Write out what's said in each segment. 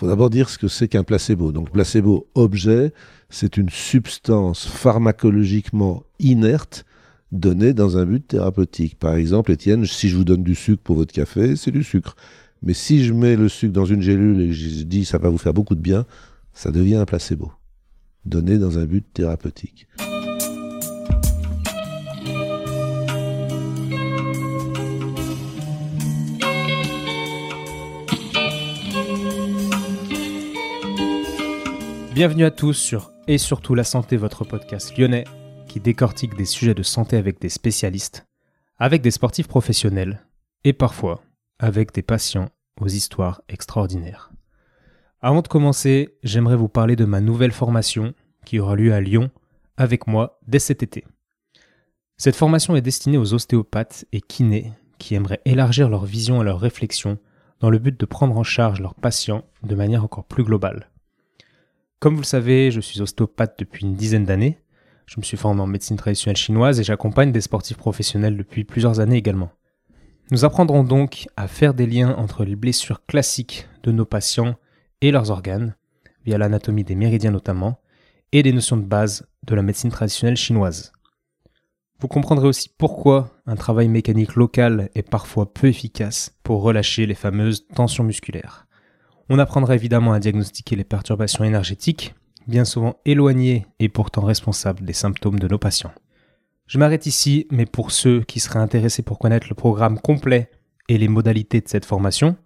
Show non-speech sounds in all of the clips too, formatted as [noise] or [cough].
faut d'abord dire ce que c'est qu'un placebo. Donc placebo objet, c'est une substance pharmacologiquement inerte donnée dans un but thérapeutique. Par exemple, Étienne, si je vous donne du sucre pour votre café, c'est du sucre. Mais si je mets le sucre dans une gélule et je dis ça va vous faire beaucoup de bien, ça devient un placebo, donné dans un but thérapeutique. Bienvenue à tous sur Et surtout la santé, votre podcast lyonnais qui décortique des sujets de santé avec des spécialistes, avec des sportifs professionnels et parfois avec des patients aux histoires extraordinaires. Avant de commencer, j'aimerais vous parler de ma nouvelle formation qui aura lieu à Lyon avec moi dès cet été. Cette formation est destinée aux ostéopathes et kinés qui aimeraient élargir leur vision et leur réflexion dans le but de prendre en charge leurs patients de manière encore plus globale. Comme vous le savez, je suis ostéopathe depuis une dizaine d'années. Je me suis formé en médecine traditionnelle chinoise et j'accompagne des sportifs professionnels depuis plusieurs années également. Nous apprendrons donc à faire des liens entre les blessures classiques de nos patients et leurs organes, via l'anatomie des méridiens notamment, et des notions de base de la médecine traditionnelle chinoise. Vous comprendrez aussi pourquoi un travail mécanique local est parfois peu efficace pour relâcher les fameuses tensions musculaires. On apprendra évidemment à diagnostiquer les perturbations énergétiques, bien souvent éloignées et pourtant responsables des symptômes de nos patients. Je m'arrête ici, mais pour ceux qui seraient intéressés pour connaître le programme complet et les modalités de cette formation,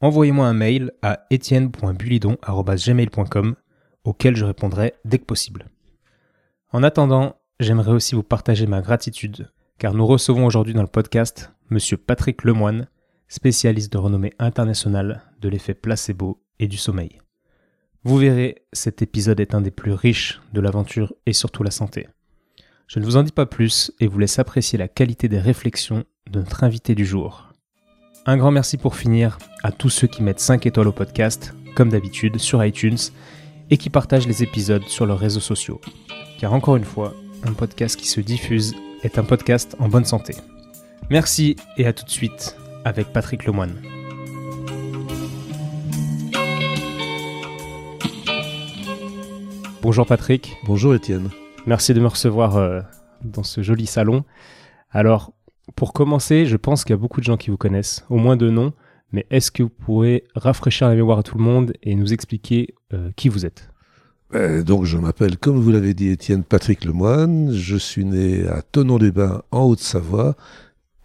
envoyez-moi un mail à etienne.bulidon.gmail.com auquel je répondrai dès que possible. En attendant, j'aimerais aussi vous partager ma gratitude, car nous recevons aujourd'hui dans le podcast M. Patrick Lemoine, spécialiste de renommée internationale de l'effet placebo et du sommeil. Vous verrez, cet épisode est un des plus riches de l'aventure et surtout la santé. Je ne vous en dis pas plus et vous laisse apprécier la qualité des réflexions de notre invité du jour. Un grand merci pour finir à tous ceux qui mettent 5 étoiles au podcast, comme d'habitude, sur iTunes, et qui partagent les épisodes sur leurs réseaux sociaux. Car encore une fois, un podcast qui se diffuse est un podcast en bonne santé. Merci et à tout de suite avec Patrick Lemoine. Bonjour Patrick. Bonjour Étienne. Merci de me recevoir euh, dans ce joli salon. Alors, pour commencer, je pense qu'il y a beaucoup de gens qui vous connaissent, au moins de nom, mais est-ce que vous pourrez rafraîchir la mémoire à tout le monde et nous expliquer euh, qui vous êtes? Euh, donc je m'appelle, comme vous l'avez dit Étienne, Patrick Lemoine. Je suis né à Tonon-les-Bains en Haute-Savoie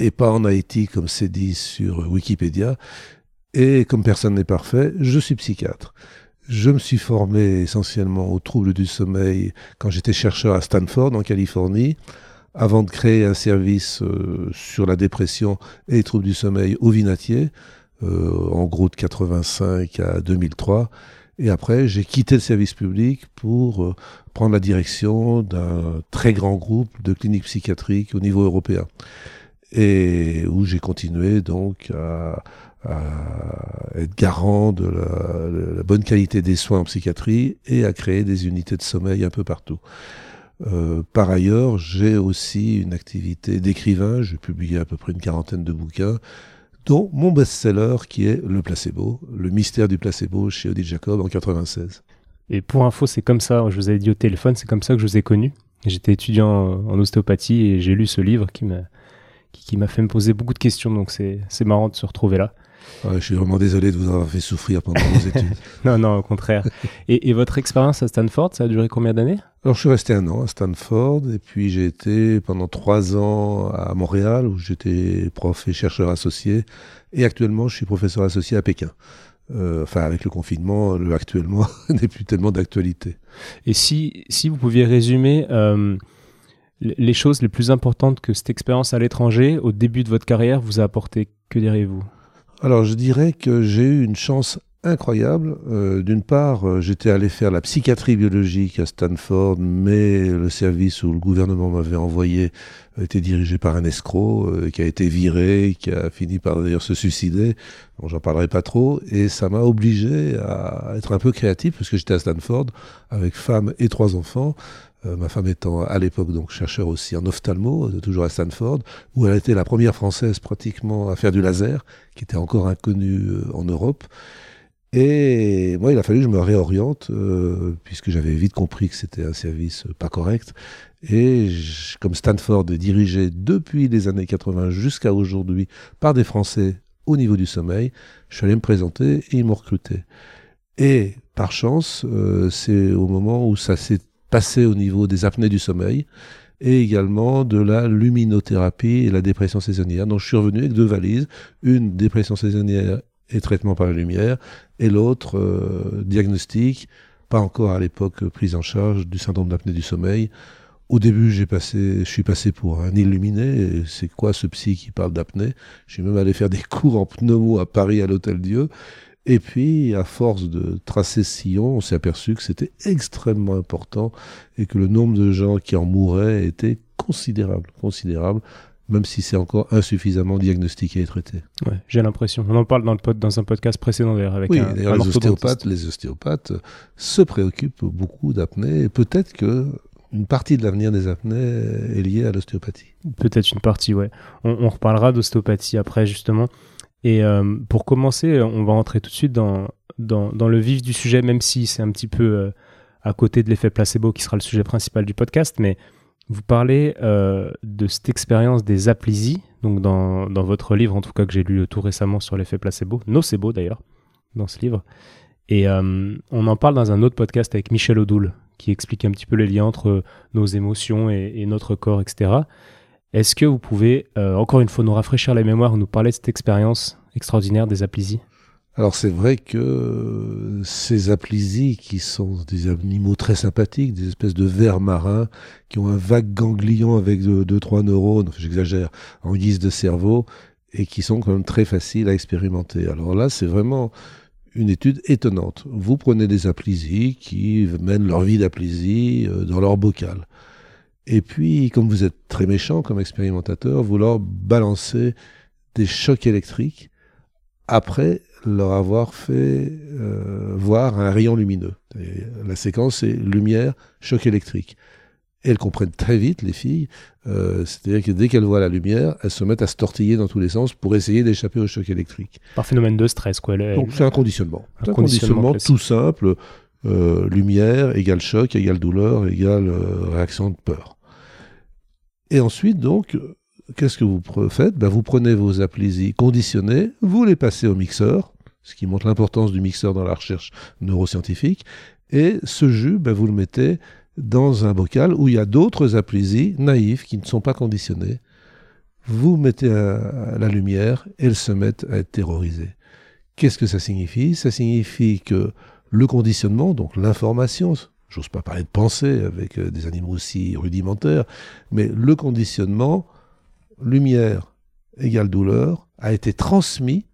et pas en Haïti comme c'est dit sur Wikipédia. Et comme personne n'est parfait, je suis psychiatre. Je me suis formé essentiellement aux troubles du sommeil quand j'étais chercheur à Stanford en Californie, avant de créer un service euh, sur la dépression et les troubles du sommeil au Vinatier, euh, en gros de 85 à 2003. Et après, j'ai quitté le service public pour euh, prendre la direction d'un très grand groupe de cliniques psychiatriques au niveau européen et où j'ai continué donc à, être garant de la, bonne qualité des soins en psychiatrie et à créer des unités de sommeil un peu partout. Euh, par ailleurs, j'ai aussi une activité d'écrivain. J'ai publié à peu près une quarantaine de bouquins, dont mon best-seller qui est Le placebo, le mystère du placebo chez Odile Jacob en 96. Et pour info, c'est comme ça, je vous avais dit au téléphone, c'est comme ça que je vous ai connu. J'étais étudiant en ostéopathie et j'ai lu ce livre qui m'a qui, m'a fait me poser beaucoup de questions, donc c'est marrant de se retrouver là. je suis vraiment désolé de vous avoir fait souffrir pendant vos études. [laughs] non, non, au contraire. Et, et votre expérience à Stanford, ça a duré combien d'années? Alors, je suis resté un an à Stanford, et puis j'ai été pendant trois ans à Montréal, où j'étais prof et chercheur associé, et actuellement, je suis professeur associé à Pékin. Euh, enfin, avec le confinement, le actuellement [laughs] n'est plus tellement d'actualité. Et si, si vous pouviez résumer euh, les choses les plus importantes que cette expérience à l'étranger, au début de votre carrière, vous a apporté Que diriez-vous? Alors, je dirais que j'ai eu une chance incroyable. Euh, d'une part, euh, j'étais allé faire la psychiatrie biologique à Stanford, mais le service où le gouvernement m'avait envoyé était dirigé par un escroc euh, qui a été viré, qui a fini par d'ailleurs se suicider. Bon, j'en parlerai pas trop. Et ça m'a obligé à être un peu créatif, parce que j'étais à Stanford avec femme et trois enfants. Euh, ma femme étant à l'époque donc chercheur aussi en ophtalmo, euh, toujours à Stanford, où elle était la première française pratiquement à faire du laser, qui était encore inconnu euh, en Europe. Et moi, il a fallu que je me réoriente, puisque j'avais vite compris que c'était un service pas correct. Et comme Stanford est dirigé depuis les années 80 jusqu'à aujourd'hui par des Français au niveau du sommeil, je suis allé me présenter et ils m'ont recruté. Et par chance, c'est au moment où ça s'est passé au niveau des apnées du sommeil et également de la luminothérapie et la dépression saisonnière. Donc je suis revenu avec deux valises, une dépression saisonnière et traitement par la lumière, et l'autre euh, diagnostic, pas encore à l'époque prise en charge du syndrome d'apnée du sommeil. Au début, j'ai passé, je suis passé pour un illuminé. C'est quoi ce psy qui parle d'apnée? Je suis même allé faire des [laughs] cours en pneumo à Paris à l'Hôtel Dieu. Et puis, à force de tracer ce sillon, on s'est aperçu que c'était extrêmement important et que le nombre de gens qui en mouraient était considérable, considérable, même si c'est encore insuffisamment diagnostiqué et traité. Ouais, j'ai l'impression. On en parle dans, le dans un podcast précédent d'ailleurs avec oui, un, d'ailleurs, les ostéopathes, les ostéopathes se préoccupent beaucoup d'apnée et peut-être que une partie de l'avenir des apnées est liée à l'ostéopathie. Peut-être une partie, ouais. On, on reparlera d'ostéopathie après, justement. Et euh, pour commencer, on va rentrer tout de suite dans, dans, le vif du sujet, même si c'est un petit peu euh, à côté de l'effet placebo qui sera le sujet principal du podcast. Mais vous parlez euh, de cette expérience des aplysies, donc dans, dans, votre livre, en tout cas que j'ai lu tout récemment sur l'effet placebo, nocebo d'ailleurs, dans ce livre. Et on en parle dans un autre podcast avec Michel Odoul, qui explique un petit peu les liens entre nos émotions et notre corps, etc. Est-ce que vous pouvez, euh, encore une fois, nous rafraîchir la mémoire, nous parler de cette expérience extraordinaire des aplysies alors c'est vrai que ces aplysies, qui sont des animaux très sympathiques, des espèces de vers marins, qui ont un vague ganglion avec deux, trois neurones, j'exagère, en guise de cerveau, et qui sont quand même très faciles à expérimenter. Alors là, c'est vraiment une étude étonnante. Vous prenez des aplysies qui mènent leur vie d'aplysie euh, dans leur bocal. Et puis, comme vous êtes très méchant comme expérimentateur, vous leur balancez des chocs électriques après leur avoir fait euh, voir un rayon lumineux. la séquence, c'est lumière, choc électrique. Et elles comprennent très vite, les filles, euh, c'est-à-dire que dès qu'elles voient la lumière, elles se mettent à se tortiller dans tous les sens pour essayer d'échapper au choc électrique. Par phénomène de stress, quoi. Donc c'est un conditionnement. Un, conditionnement, tout simple. Euh, lumière égale choc, égale douleur, égale euh, réaction de peur. Et ensuite, donc, qu'est-ce que vous faites? Ben, Vous prenez vos aplysies conditionnées, vous les passez au mixeur, ce qui montre l'importance du mixeur dans la recherche neuroscientifique, et ce jus, ben, vous le mettez dans un bocal où il y a d'autres aplysies naïves qui ne sont pas conditionnées. Vous mettez à la lumière, elles se mettent à être terrorisées. Qu'est-ce que ça signifie? Ça signifie que le conditionnement, donc l'information, j'ose pas parler de pensée avec euh, des animaux aussi rudimentaires, mais le conditionnement, lumière égale douleur, a été transmis.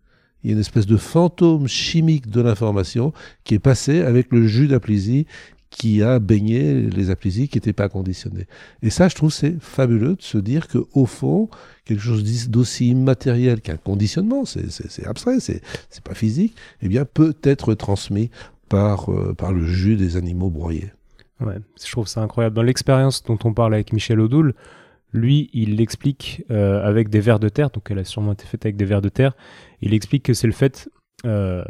Il y a une espèce de fantôme chimique de l'information qui est passé avec le jus d'aplysie qui a baigné les aplysies qui n'étaient pas conditionnées. Et ça, je trouve, c'est fabuleux de se dire que au fond, quelque chose d'aussi immatériel qu'un conditionnement, c'est abstrait, c'est pas physique, eh bien, peut être transmis par, euh, par le jus des animaux broyés. Ouais, je trouve ça incroyable. Dans l'expérience dont on parle avec Michel Odoul, lui, il l'explique euh, avec des vers de terre, donc elle a sûrement été faite avec des vers de terre. Il explique que c'est le fait euh,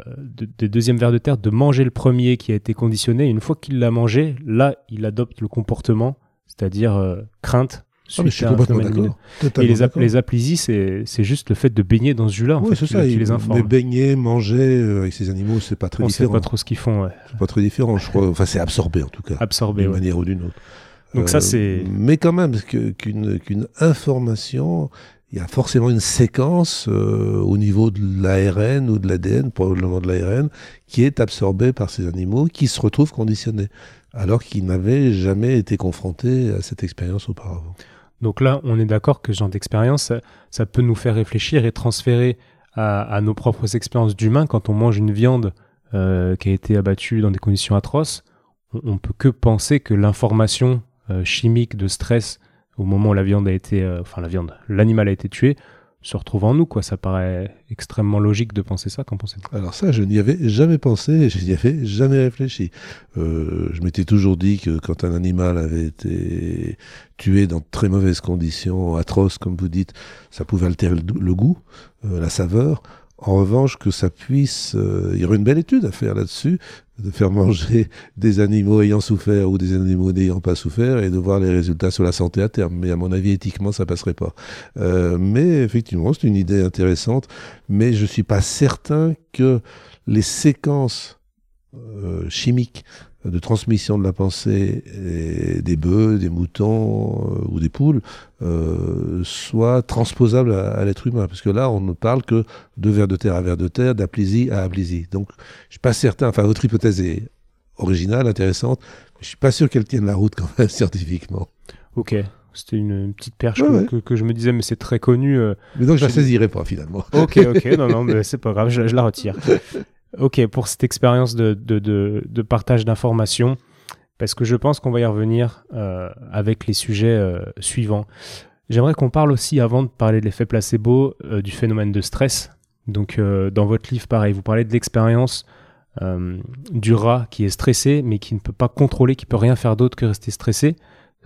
des deuxièmes vers de terre de manger le premier qui a été conditionné. une fois qu'il l'a mangé, là, il adopte le comportement, c'est-à-dire crainte, ah, je suis complètement d'accord. Et les, les aplysies, c'est juste le fait de baigner dans ce jus-là. Oui, c'est ça. les informe. Mais baigner, manger euh, avec ces animaux, c'est pas très différent. On sait pas trop ce qu'ils font. Ouais. C'est pas très différent, je crois. Enfin, c'est absorbé en tout cas. Absorbé. D'une manière ou d'une autre. Donc ça, euh, c'est. Mais quand même, qu'une qu'une information, il y a forcément une séquence euh, au niveau de l'ARN ou de l'ADN, probablement de l'ARN, qui est absorbée par ces animaux, qui se retrouvent conditionnés, alors qu'ils n'avaient jamais été confrontés à cette expérience auparavant. Donc là, on est d'accord que ce genre d'expérience, ça, peut nous faire réfléchir et transférer à, nos propres expériences d'humains. Quand on mange une viande euh, qui a été abattue dans des conditions atroces, on, ne peut que penser que l'information euh, chimique de stress au moment où la viande a été, euh, enfin la viande, l'animal a été tué, se retrouve en nous, quoi. Ça paraît extrêmement logique de penser ça. Qu'en pensez-vous? Alors ça, je n'y avais jamais pensé, je n'y avais jamais réfléchi. Euh, je m'étais toujours dit que quand un animal avait été tué dans de très mauvaises conditions, atroces, comme vous dites, ça pouvait altérer le, goût, euh, la saveur. En revanche, que ça puisse, euh, il y aurait une belle étude à faire là-dessus, de faire manger des animaux ayant souffert ou des animaux n'ayant pas souffert et de voir les résultats sur la santé à terme. Mais à mon avis, éthiquement, ça passerait pas. Euh, mais effectivement, c'est une idée intéressante. Mais je suis pas certain que les séquences euh, chimiques de transmission de la pensée des bœufs, des moutons euh, ou des poules euh, soit transposable à, l'être humain. Parce que là, on ne parle que de vers de terre à vers de terre, d'aplésie à aplésie. Donc, je suis pas certain, enfin, votre hypothèse est originale, intéressante, mais je suis pas sûr qu'elle tienne la route quand même [laughs] scientifiquement. Ok. C'était une petite perche que, je me disais, mais c'est très connu. Euh, mais donc je la saisirai pas finalement. Ok, ok, non, non, [laughs] mais c'est pas grave, je la retire. Ok, pour cette expérience de, de, de, partage d'informations, parce que je pense qu'on va y revenir euh, avec les sujets euh, suivants. J'aimerais qu'on parle aussi, avant de parler de l'effet placebo, euh, du phénomène de stress. Donc, dans votre livre, pareil, vous parlez de l'expérience du rat qui est stressé, mais qui ne peut pas contrôler, qui peut rien faire d'autre que rester stressé.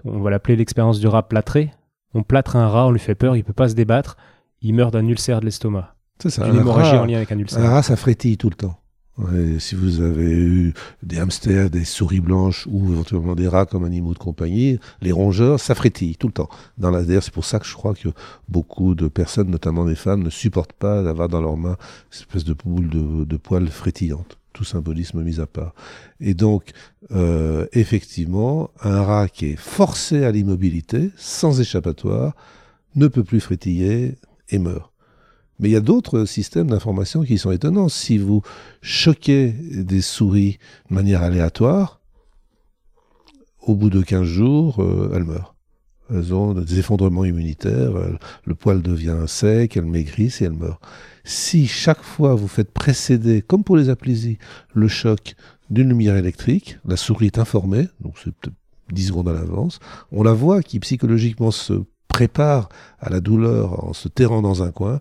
On va l'appeler l'expérience du rat plâtré. On plâtre un rat, on lui fait peur, il peut pas se débattre, il meurt d'un ulcère de l'estomac. C'est. Une hémorragie en lien avec un ulcère. Un rat, ça frétille tout le temps. si vous avez eu des hamsters, des souris blanches ou éventuellement des rats comme animaux de compagnie, les rongeurs, ça frétille tout le temps. Dans la c'est pour ça que je crois que beaucoup de personnes, notamment des femmes, ne supportent pas d'avoir dans leurs mains cette espèce de boule de, de poils frétillante. Tout symbolisme mis à part. Et donc, euh, effectivement, un rat qui est forcé à l'immobilité, sans échappatoire, ne peut plus frétiller et meurt. Mais il y a d'autres systèmes d'information qui sont étonnants. Si vous choquez des souris de manière aléatoire, au bout de 15 jours, euh, elles meurent. Elles ont des effondrements immunitaires, le poil devient sec, elles maigrissent et elles meurent. Si chaque fois vous faites précéder, comme pour les aplésies, le choc d'une lumière électrique, la souris est informée, donc c'est peut-être 10 secondes à l'avance, on la voit qui psychologiquement se prépare à la douleur en se terrant dans un coin,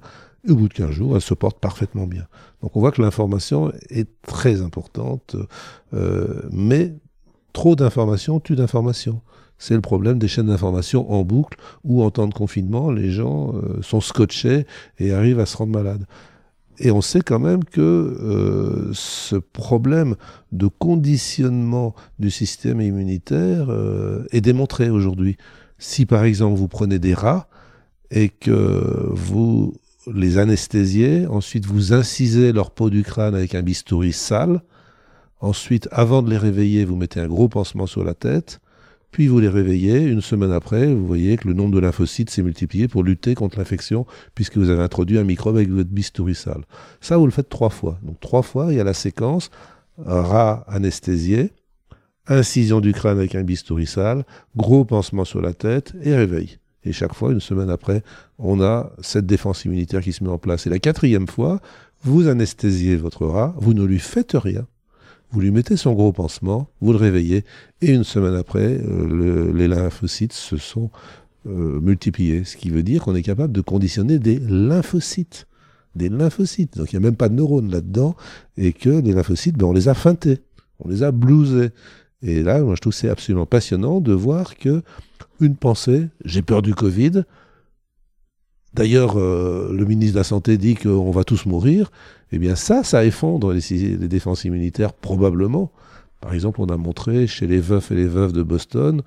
au bout de 15 jours, elle se porte parfaitement bien. Donc on voit que l'information est très importante, euh, mais trop d'informations tue d'informations. C'est le problème des chaînes d'information en boucle où en temps de confinement, les gens euh, sont scotchés et arrivent à se rendre malades. Et on sait quand même que euh, ce problème de conditionnement du système immunitaire est démontré aujourd'hui. Si par exemple vous prenez des rats et que vous les anesthésiez, ensuite vous incisez leur peau du crâne avec un bistouri sale, ensuite avant de les réveiller, vous mettez un gros pansement sur la tête, puis vous les réveillez, une semaine après, vous voyez que le nombre de lymphocytes s'est multiplié pour lutter contre l'infection, puisque vous avez introduit un microbe avec votre bistouri sale. Ça, vous le faites trois fois. Donc trois fois, il y a la séquence rat anesthésié, incision du crâne avec un bistouri sale, gros pansement sur la tête et réveil. Et chaque fois, une semaine après, on a cette défense immunitaire qui se met en place. Et la quatrième fois, vous anesthésiez votre rat, vous ne lui faites rien. Vous lui mettez son gros pansement, vous le réveillez, et une semaine après, euh, les lymphocytes se sont euh, multipliés. Ce qui veut dire qu'on est capable de conditionner des lymphocytes. Des lymphocytes. Donc il n'y a même pas de neurones là-dedans, et que les lymphocytes, ben, on les a feintés, on les a blousés. Et là, moi, je trouve c'est absolument passionnant de voir que une pensée, j'ai peur du Covid. D'ailleurs, euh, le ministre de la Santé dit qu'on va tous mourir. Eh bien, ça, ça effondre les, défenses immunitaires, probablement. Par exemple, on a montré chez les veufs et les veuves de Boston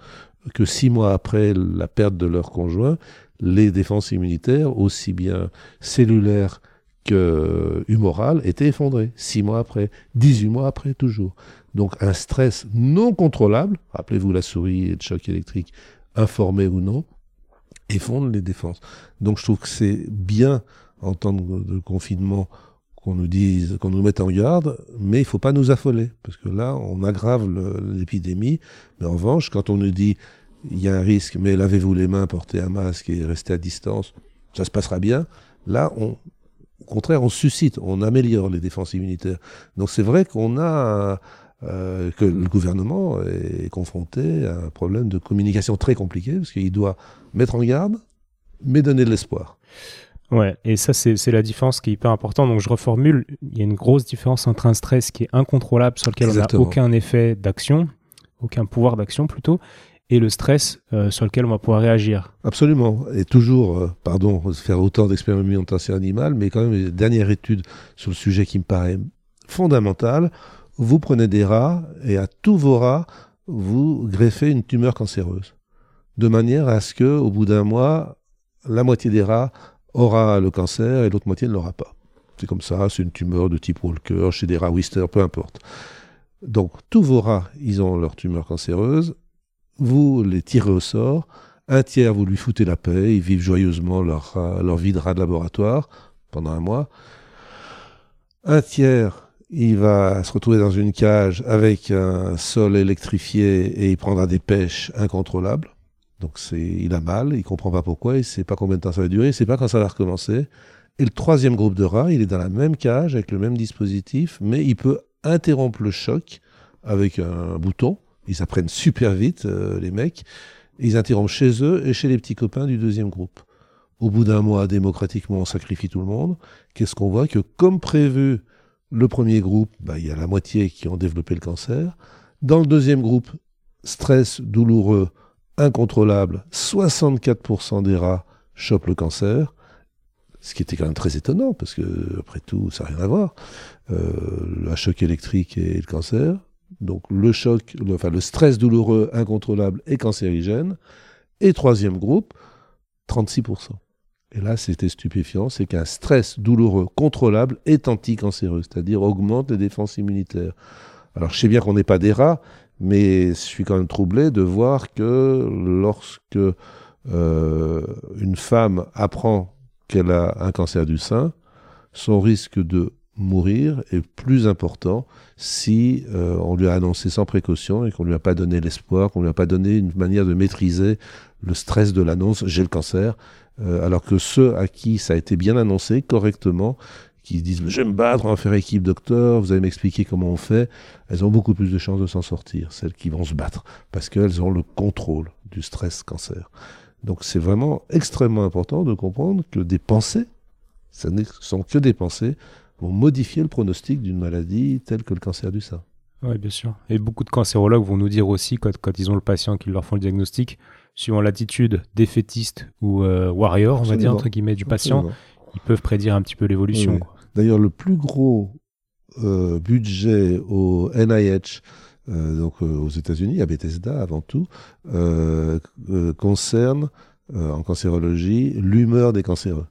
que six mois après la perte de leur conjoint, les défenses immunitaires, aussi bien cellulaires que humorales, étaient effondrées. Six mois après, 18 mois après, toujours. Donc un stress non contrôlable, rappelez-vous la souris et le choc électrique, informé ou non, effondre les défenses. Donc je trouve que c'est bien en temps de, confinement qu'on nous dise, qu'on nous mette en garde, mais il faut pas nous affoler, parce que là, on aggrave l'épidémie. Mais en revanche, quand on nous dit, il y a un risque, mais lavez-vous les mains, portez un masque et restez à distance, ça se passera bien. Là, on, au contraire, on suscite, on améliore les défenses immunitaires. Donc c'est vrai qu'on a euh, que le gouvernement est confronté à un problème de communication très compliqué, parce qu'il doit mettre en garde, mais donner de l'espoir. Ouais, et ça, c'est la différence qui est hyper importante. Donc, je reformule, il y a une grosse différence entre un stress qui est incontrôlable, sur lequel on n'a aucun effet d'action, aucun pouvoir d'action plutôt, et le stress euh, sur lequel on va pouvoir réagir. Absolument. Et toujours, euh, pardon, faire autant d'expérimentations animales, mais quand même, les dernières études sur le sujet qui me paraît fondamental, vous prenez des rats et à tous vos rats, vous greffez une tumeur cancéreuse. De manière à ce que, au bout d'un mois, la moitié des rats aura le cancer et l'autre moitié ne l'aura pas. C'est comme ça, c'est une tumeur de type Walker, chez des rats Wister, peu importe. Donc tous vos rats, ils ont leur tumeur cancéreuse, vous les tirez au sort, un tiers, vous lui foutez la paix, ils vivent joyeusement leur, leur vie de rat de laboratoire pendant un mois. Un tiers, il va se retrouver dans une cage avec un sol électrifié et il prendra des pêches incontrôlables. Donc c'est, il a mal, il comprend pas pourquoi, il sait pas combien de temps ça va durer, il sait pas quand ça va recommencer. Et le troisième groupe de rats, il est dans la même cage avec le même dispositif, mais il peut interrompre le choc avec un bouton. Ils apprennent super vite, euh, les mecs. Ils interrompent chez eux et chez les petits copains du deuxième groupe. Au bout d'un mois, démocratiquement, on sacrifie tout le monde. Qu'est-ce qu'on voit? Que comme prévu, le premier groupe, bah, il y a la moitié qui ont développé le cancer. Dans le deuxième groupe, stress douloureux, incontrôlable, 64% des rats chopent le cancer, ce qui était quand même très étonnant, parce que, après tout, ça n'a rien à voir. Euh, le choc électrique et le cancer. Donc le choc, enfin le stress douloureux, incontrôlable et cancérigène. Et troisième groupe, 36%. Et là, c'était stupéfiant, c'est qu'un stress douloureux contrôlable est anticancéreux, c'est-à-dire augmente les défenses immunitaires. Alors je sais bien qu'on n'est pas des rats, mais je suis quand même troublé de voir que lorsque euh, une femme apprend qu'elle a un cancer du sein, son risque de mourir est plus important si euh, on lui a annoncé sans précaution et qu'on lui a pas donné l'espoir, qu'on lui a pas donné une manière de maîtriser le stress de l'annonce j'ai le cancer, euh, alors que ceux à qui ça a été bien annoncé correctement, qui disent je vais me battre, on va faire équipe docteur, vous allez m'expliquer comment on fait, elles ont beaucoup plus de chances de s'en sortir, celles qui vont se battre, parce qu'elles ont le contrôle du stress cancer. Donc c'est vraiment extrêmement important de comprendre que des pensées, ce ne sont que des pensées, vont modifier le pronostic d'une maladie telle que le cancer du sein. Oui, bien sûr. Et beaucoup de cancérologues vont nous dire aussi, quand, quand ils ont le patient, qu'ils leur font le diagnostic, suivant l'attitude défaitiste ou euh, warrior, on va dire, entre guillemets, du patient, ils peuvent prédire un petit peu l'évolution. D'ailleurs, le plus gros euh, budget au NIH, euh, donc aux États-Unis, à Bethesda avant tout, concerne en cancérologie l'humeur des cancéreux.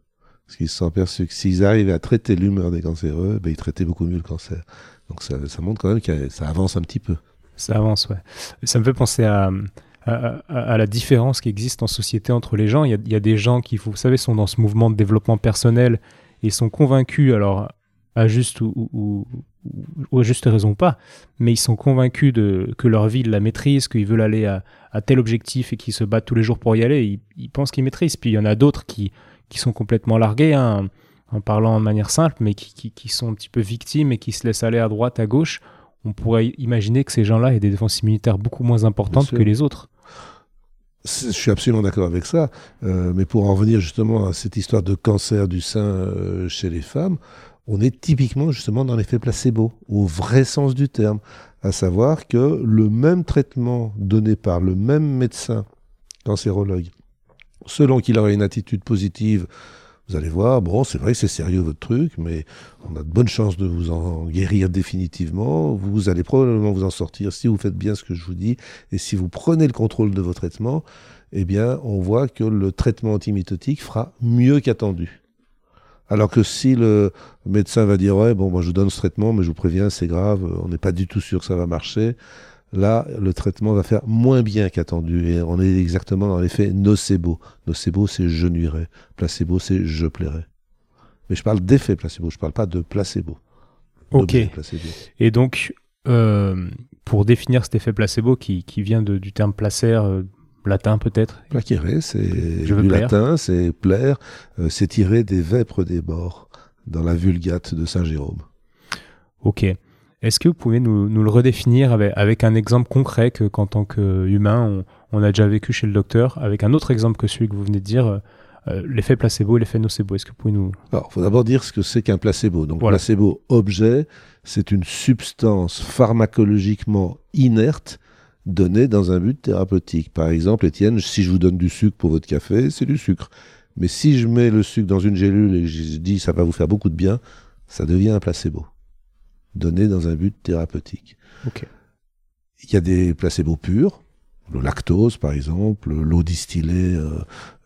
Parce qu'ils se sont aperçus que s'ils arrivaient à traiter l'humeur des cancéreux, ben, ils traitaient beaucoup mieux le cancer. Donc ça, ça montre quand même que ça avance un petit peu. Ça avance, ouais. Ça me fait penser à, à, la différence qui existe en société entre les gens. Il y a, il y a des gens qui, vous savez, sont dans ce mouvement de développement personnel et sont convaincus, alors à juste ou, ou, ou, à juste raison pas, mais ils sont convaincus de, que leur vie la maîtrise, qu'ils veulent aller à, à, tel objectif et qu'ils se battent tous les jours pour y aller. Ils, ils pensent qu'ils maîtrisent. Puis il y en a d'autres qui qui sont complètement largués, hein, en parlant de manière simple, mais qui, qui, sont un petit peu victimes et qui se laissent aller à droite, à gauche, on pourrait imaginer que ces gens-là aient des défenses immunitaires beaucoup moins importantes que les autres. Je suis absolument d'accord avec ça, euh, mais pour en revenir justement à cette histoire de cancer du sein euh, chez les femmes, on est typiquement justement dans l'effet placebo, au vrai sens du terme, à savoir que le même traitement donné par le même médecin cancérologue Selon qu'il aurait une attitude positive, vous allez voir, bon, c'est vrai c'est sérieux votre truc, mais on a de bonnes chances de vous en guérir définitivement. Vous allez probablement vous en sortir si vous faites bien ce que je vous dis et si vous prenez le contrôle de vos traitements. Eh bien, on voit que le traitement antimitotique fera mieux qu'attendu. Alors que si le médecin va dire ouais bon moi je vous donne ce traitement mais je vous préviens c'est grave on n'est pas du tout sûr que ça va marcher Là, le traitement va faire moins bien qu'attendu et on est exactement dans l'effet nocebo. Nocebo, c'est je nuirai. Placebo, c'est je plairai. Mais je parle d'effet placebo, je ne parle pas de placebo. Ok. Et donc, euh, pour définir cet effet placebo qui, vient du terme placer, euh, latin peut-être? Placere, c'est du latin, c'est plaire, euh, c'est tirer des vêpres des morts dans la Vulgate de Saint Jérôme. Ok. Est-ce que vous pouvez nous, le redéfinir avec, un exemple concret que qu'en tant qu'humain, on, a déjà vécu chez le docteur, avec un autre exemple que celui que vous venez de dire, euh, l'effet placebo et l'effet nocebo? Est-ce que vous pouvez nous... Alors, il faut d'abord dire ce que c'est qu'un placebo. Donc, placebo objet, c'est une substance pharmacologiquement inerte donné dans un but thérapeutique. Par exemple, Étienne, si je vous donne du sucre pour votre café, c'est du sucre. Mais si je mets le sucre dans une gélule et je dis ça va vous faire beaucoup de bien, ça devient un placebo. Donné dans un but thérapeutique. Il y a des placebos purs, le lactose par exemple, l'eau distillée euh,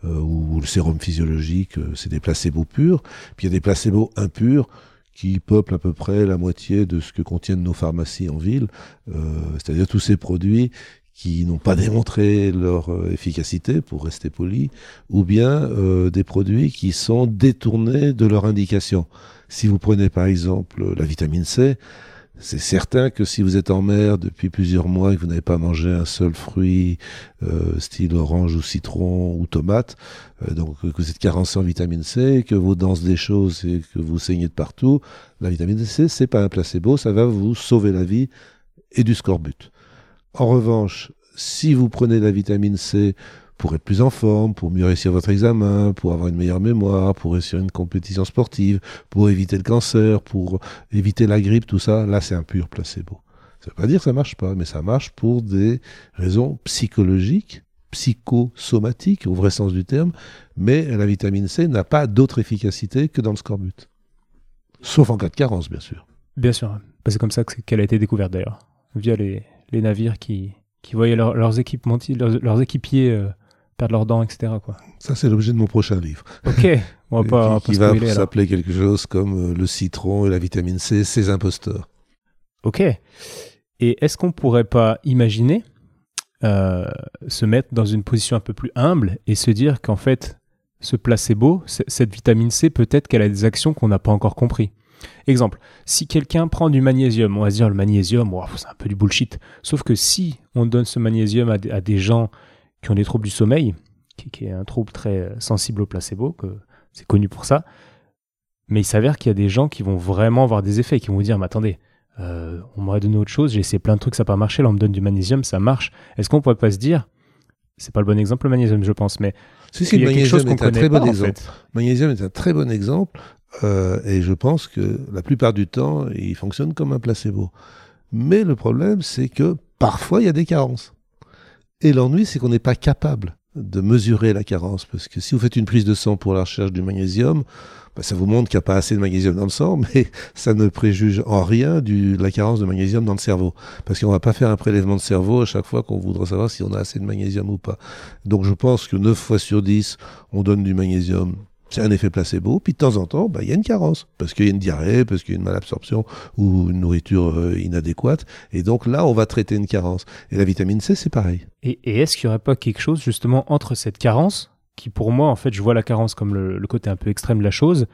euh, ou le sérum physiologique, euh, c'est des placebos purs. Puis il y a des placebos impurs qui peuplent à peu près la moitié de ce que contiennent nos pharmacies en ville, c'est-à-dire tous ces produits qui n'ont pas démontré leur efficacité, pour rester poli, ou bien des produits qui sont détournés de leur indication. Si vous prenez par exemple la vitamine C, c'est certain que si vous êtes en mer depuis plusieurs mois et que vous n'avez pas mangé un seul fruit, euh, style orange ou citron ou tomate, euh, donc que vous êtes carencé en vitamine C, que vos dents des choses et que vous saignez de partout, la vitamine C, c'est pas un placebo, ça va vous sauver la vie et du scorbut. En revanche, si vous prenez la vitamine C pour être plus en forme, pour mieux réussir votre examen, pour avoir une meilleure mémoire, pour réussir une compétition sportive, pour éviter le cancer, pour éviter la grippe, tout ça, là c'est un pur placebo. Ça veut pas dire que ça marche pas, mais ça marche pour des raisons psychologiques, psychosomatiques au vrai sens du terme, mais la vitamine C n'a pas d'autre efficacité que dans le scorbut. Sauf en cas de carence, bien sûr. Bien sûr, c'est comme ça qu'elle a été découverte d'ailleurs, via les, navires qui, voyaient leurs, équipiers euh, perdre leurs dents, etc. Quoi. Ça, c'est l'objet de mon prochain livre. Ok, [laughs] on va pas. qui, va s'appeler quelque chose comme euh, Le citron et la vitamine C, ces imposteurs. Ok. Et est-ce qu'on pourrait pas imaginer euh, se mettre dans une position un peu plus humble et se dire qu'en fait, ce placebo, cette vitamine C, peut-être qu'elle a des actions qu'on n'a pas encore compris? Exemple, si quelqu'un prend du magnésium, on va se dire le magnésium, c'est un peu du bullshit. Sauf que si on donne ce magnésium à des gens qui ont des troubles du sommeil, qui, est un trouble très euh, sensible au placebo, que c'est connu pour ça. Mais il s'avère qu'il y a des gens qui vont vraiment avoir des effets, qui vont vous dire, mais attendez, euh, on m'aurait donné autre chose, j'ai essayé plein de trucs, ça n'a pas marché, là on me donne du magnésium, ça marche. Est-ce qu'on pourrait pas se dire, c'est pas le bon exemple le magnésium, je pense, mais si, si, magnésium est un très bon exemple. magnésium est un très bon exemple, euh, et je pense que la plupart du temps, il fonctionne comme un placebo. Mais le problème, c'est que parfois il y a des carences. Et l'ennui, c'est qu'on n'est pas capable de mesurer la carence. Parce que si vous faites une prise de sang pour la recherche du magnésium, bah, ça vous montre qu'il n'y a pas assez de magnésium dans le sang, [laughs] mais ça ne préjuge en rien de la carence de magnésium dans le cerveau. Parce qu'on ne va pas faire un prélèvement de cerveau à chaque fois qu'on voudra savoir si on a assez de magnésium ou pas. Donc je pense que 9 fois sur 10, on donne du magnésium c'est un effet placebo. Puis de temps en temps, bah, il y a une carence, parce qu'il y a une diarrhée, parce qu'il y a une malabsorption ou une nourriture euh, inadéquate. Et donc là, on va traiter une carence. Et la vitamine C, c'est pareil. Et, est-ce qu'il n'y aurait pas quelque chose justement entre cette carence, qui pour moi, en fait, je vois la carence comme le, côté un peu extrême de la chose,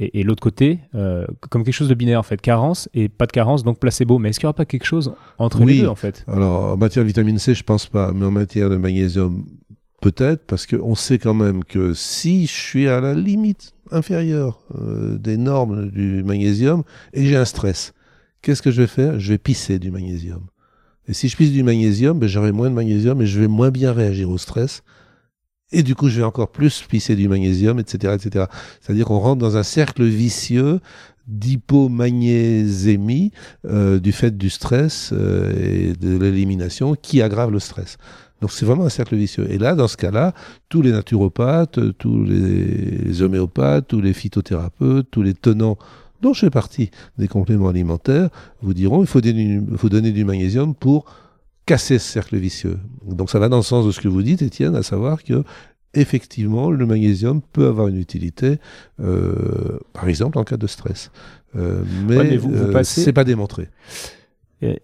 et, l'autre côté, euh, comme quelque chose de binaire en fait, carence et pas de carence, donc placebo. Mais est-ce qu'il n'y aura pas quelque chose entre les deux en fait? Alors en matière de vitamine C, je pense pas, mais en matière de magnésium, Peut-être parce qu'on sait quand même que si je suis à la limite inférieure euh, des normes du magnésium et j'ai un stress, qu'est-ce que je vais faire? Je vais pisser du magnésium. Et si je pisse du magnésium, ben, j'aurai moins de magnésium et je vais moins bien réagir au stress. Et du coup, je vais encore plus pisser du magnésium, etc. etc. C'est-à-dire qu'on rentre dans un cercle vicieux d'hypomagnésémie euh, du fait du stress euh, et de l'élimination qui aggrave le stress. Donc c'est vraiment un cercle vicieux. Et là, dans ce cas-là, tous les naturopathes, tous les homéopathes, tous les phytothérapeutes, tous les tenants dont je fais partie des compléments alimentaires, vous diront il faut donner, faut donner du magnésium pour casser ce cercle vicieux. Donc ça va dans le sens de ce que vous dites, Étienne, à savoir que effectivement, le magnésium peut avoir une utilité, euh, par exemple en cas de stress. Euh, mais, vous, vous euh, c'est pas démontré.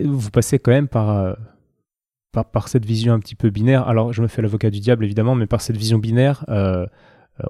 Vous passez quand même par par, cette vision un petit peu binaire. Alors, je me fais l'avocat du diable, évidemment, mais par cette vision binaire, euh,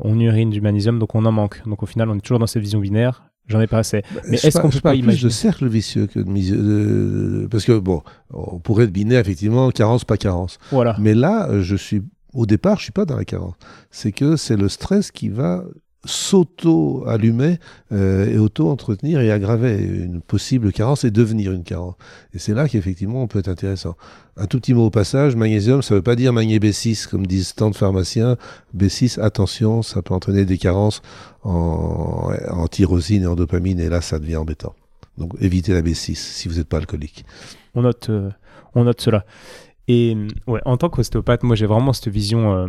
on urine du magnésium, donc on en manque. Donc au final, on est toujours dans cette vision binaire. J'en ai pas assez. Bah, mais est-ce qu'on peut pas imaginer plus de cercle vicieux que de parce que bon, on pourrait être binaire effectivement, carence pas carence. Voilà. Mais là, je suis au départ, je suis pas dans la carence. C'est que c'est le stress qui va s'auto-allumer euh, et auto-entretenir et aggraver une possible carence et devenir une carence. Et c'est là qu'effectivement on peut être intéressant. Un tout petit mot au passage, magnésium, ça ne veut pas dire magné B6 comme disent tant de pharmaciens. B6, attention, ça peut entraîner des carences en, en tyrosine et en dopamine et là ça devient embêtant. Donc évitez la B6 si vous n'êtes pas alcoolique. On note, euh, on note cela. Et ouais, en tant qu'ostéopathe, moi j'ai vraiment cette vision euh,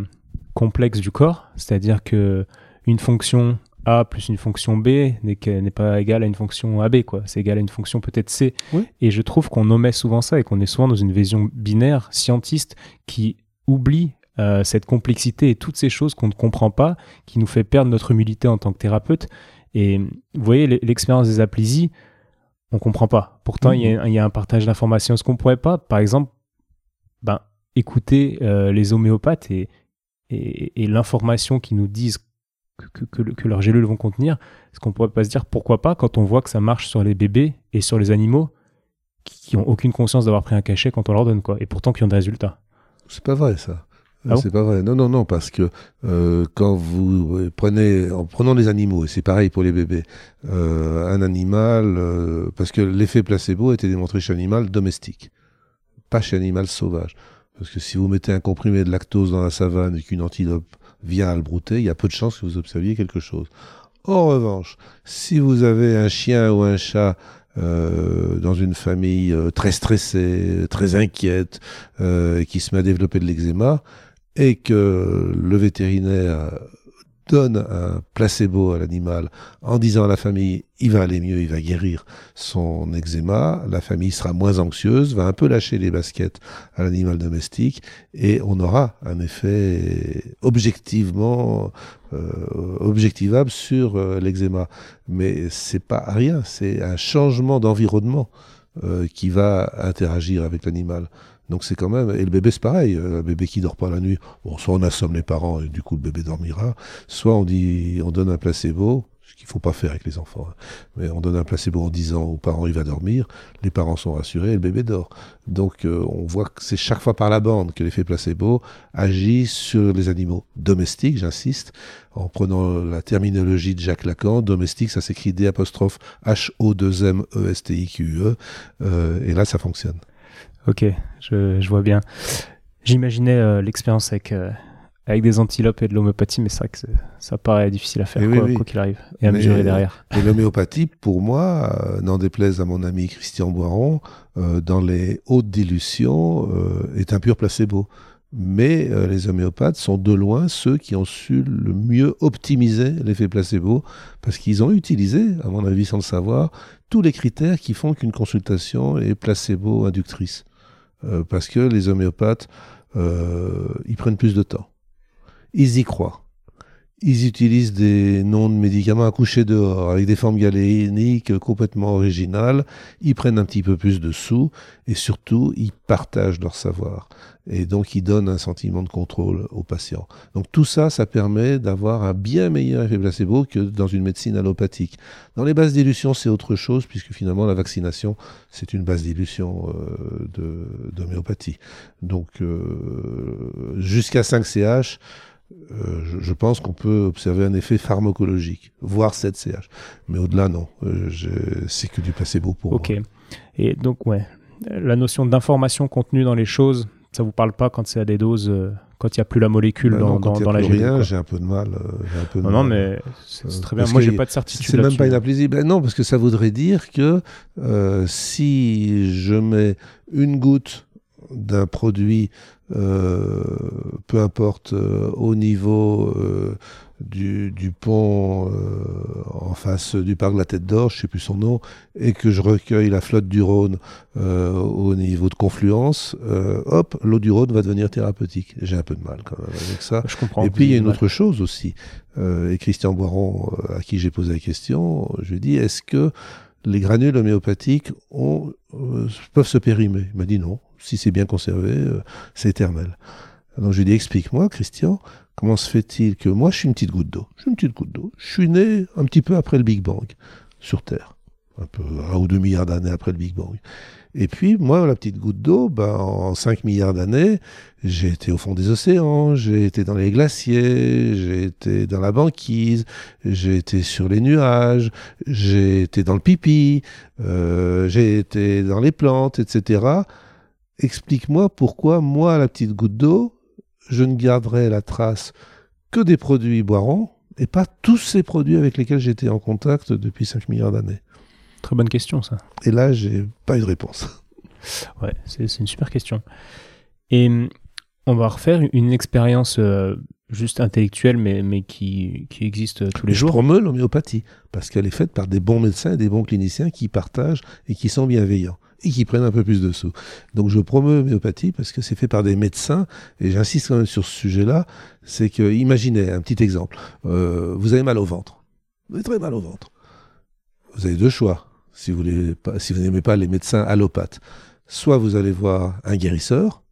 complexe du corps, c'est-à-dire que une fonction A plus une fonction B n'est pas égale à une fonction AB, quoi. C'est égal à une fonction peut-être C. Et je trouve qu'on omet souvent ça et qu'on est souvent dans une vision binaire, scientiste, qui oublie euh, cette complexité et toutes ces choses qu'on ne comprend pas, qui nous fait perdre notre humilité en tant que thérapeute. Et vous voyez, l'expérience des aplésies, on comprend pas. Pourtant, il y, y, a un partage d'informations. Est-ce qu'on pourrait pas, par exemple, ben, écouter euh, les homéopathes et, et, l'information qu'ils nous disent que, que, leurs gélules vont contenir, est-ce qu'on pourrait pas se dire pourquoi pas quand on voit que ça marche sur les bébés et sur les animaux qui ont aucune conscience d'avoir pris un cachet quand on leur donne quoi, et pourtant qui ont des résultats? C'est pas vrai ça. Ah c'est pas vrai. Non, non, non, parce que euh, quand vous prenez, en prenant les animaux, et c'est pareil pour les bébés, euh, un animal, parce que l'effet placebo a été démontré chez l'animal domestique pas chez l'animal sauvage. Parce que si vous mettez un comprimé de lactose dans la savane et qu'une antilope vient à le brouter, il y a peu de chances que vous observiez quelque chose. En revanche, si vous avez un chien ou un chat euh, dans une famille euh, très stressée, très inquiète, euh, qui se met à développer de l'eczéma, et que le vétérinaire donne un placebo à l'animal en disant à la famille il va aller mieux, il va guérir son eczéma, la famille sera moins anxieuse, va un peu lâcher les baskets à l'animal domestique et on aura un effet objectivement euh, objectivable sur euh, l'eczéma. Mais c'est pas rien, c'est un changement d'environnement euh, qui va interagir avec l'animal. Donc c'est quand même. Et le bébé, c'est pareil. Un bébé qui dort pas la nuit, bon, soit on assomme les parents et du coup le bébé dormira, soit on dit, on donne un placebo, ce qu'il faut pas faire avec les enfants. Hein. Mais on donne un placebo en disant aux parents il va dormir, les parents sont rassurés et le bébé dort. Donc euh, on voit que c'est chaque fois par la bande que l'effet placebo agit sur les animaux domestiques, j'insiste, en prenant la terminologie de Jacques Lacan. Domestique, ça s'écrit D apostrophe H O 2 M E S T I Q E, euh, et là ça fonctionne. Ok, je, vois bien. J'imaginais euh, l'expérience avec, euh, avec des antilopes et de l'homéopathie, mais c'est vrai que ça paraît difficile à faire, quoi qu'il arrive, et à mesurer derrière. [laughs] Et l'homéopathie, pour moi, euh, n'en déplaise à mon ami Christian Boiron, dans les hautes dilutions, est un pur placebo. Mais les homéopathes sont de loin ceux qui ont su le mieux optimiser l'effet placebo, parce qu'ils ont utilisé, à mon avis sans le savoir, tous les critères qui font qu'une consultation est placebo-inductrice. Euh, parce que les homéopathes, euh, ils prennent plus de temps. Ils y croient. Ils utilisent des noms de médicaments à dehors, avec des formes galéniques complètement originales. Ils prennent un petit peu plus de sous et surtout, ils partagent leur savoir. Et donc, ils donnent un sentiment de contrôle aux patients. Donc, tout ça, ça permet d'avoir un bien meilleur effet placebo que dans une médecine allopathique. Dans les bases d'illusion, c'est autre chose, puisque finalement, la vaccination, c'est une base d'illusion euh, d'homéopathie. Donc, euh, jusqu'à 5 CH, euh, je, pense qu'on peut observer un effet pharmacologique, voire 7 CH. Mais au-delà, non. Euh, c'est que du placebo pour Ok. Et donc, ouais, la notion d'information contenue dans les choses, ça vous parle pas quand c'est à des doses, euh, quand il n'y a plus la molécule bah dans, dans, la rien, J'ai un peu de mal. un peu non, non, mais c'est très bien. Moi, j'ai pas de certitude. C'est même pas une Ben non, parce que ça voudrait dire que si je mets une goutte d'un produit peu importe, euh, au niveau euh, du, du, pont en face du parc de la Tête d'Or, je sais plus son nom, et que je recueille la flotte du Rhône au niveau de confluence, hop, l'eau du Rhône va devenir thérapeutique. J'ai un peu de mal quand même avec ça. Je comprends. Et puis il y a une autre chose aussi. et Christian Boiron, à qui j'ai posé la question, je lui ai dit, est-ce que les granules homéopathiques ont, peuvent se périmer Il m'a dit non si c'est bien conservé, euh, c'est éternel. Donc je lui ai dit, explique-moi, Christian, comment se fait-il que moi, je suis une petite goutte d'eau. Je suis une petite goutte d'eau. Je suis né un petit peu après le Big Bang, sur Terre. Un peu, un ou deux milliards d'années après le Big Bang. Et puis, moi, la petite goutte d'eau, ben, en 5 milliards d'années, j'ai été au fond des océans, j'ai été dans les glaciers, j'ai été dans la banquise, j'ai été sur les nuages, j'ai été dans le pipi, euh, j'ai été dans les plantes, etc explique-moi pourquoi, moi, la petite goutte d'eau, je ne garderai la trace que des produits boirons et pas tous ces produits avec lesquels j'étais en contact depuis 5 milliards d'années. Très bonne question, ça. Et là, j'ai pas eu de réponse. [laughs] Ouais, c'est une super question. Et on va refaire une expérience euh, juste intellectuelle, mais, mais qui, qui existe euh, tous les je jours. promeux l'homéopathie parce qu'elle est faite par des bons médecins et des bons cliniciens qui partagent et qui sont bienveillants et qui prennent un peu plus de sous. Donc je promeux l'homéopathie parce que c'est fait par des médecins et j'insiste quand même sur ce sujet-là. C'est que, imaginez un petit exemple. Euh, vous avez mal au ventre. Vous avez très mal au ventre. Vous avez deux choix. Si vous n'aimez pas les médecins allopathes, soit vous allez voir un guérisseur,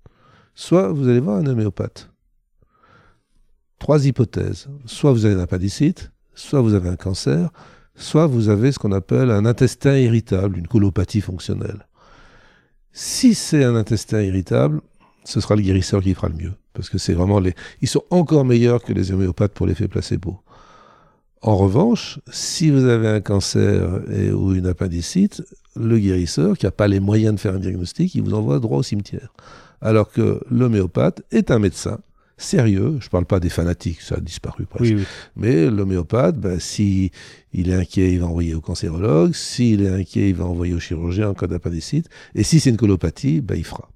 soit vous allez voir un homéopathe. Trois hypothèses. Soit vous avez un appendicite, soit vous avez un cancer, soit vous avez ce qu'on appelle un intestin irritable, une colopathie fonctionnelle. Si c'est un intestin irritable, ce sera le guérisseur qui fera le mieux. Parce que c'est vraiment. Ils sont encore meilleurs que les homéopathes pour l'effet placebo. En revanche, si vous avez un cancer et, ou une appendicite, le guérisseur, qui n'a pas les moyens de faire un diagnostic, il vous envoie droit au cimetière. Alors que l'homéopathe est un médecin sérieux, je ne parle pas des fanatiques, ça a disparu presque, Oui, oui. mais l'homéopathe, ben, si il est inquiet, il va envoyer au cancérologue, s'il est inquiet, il va envoyer au chirurgien en cas d'appendicite, et si c'est une colopathie, ben, il fera.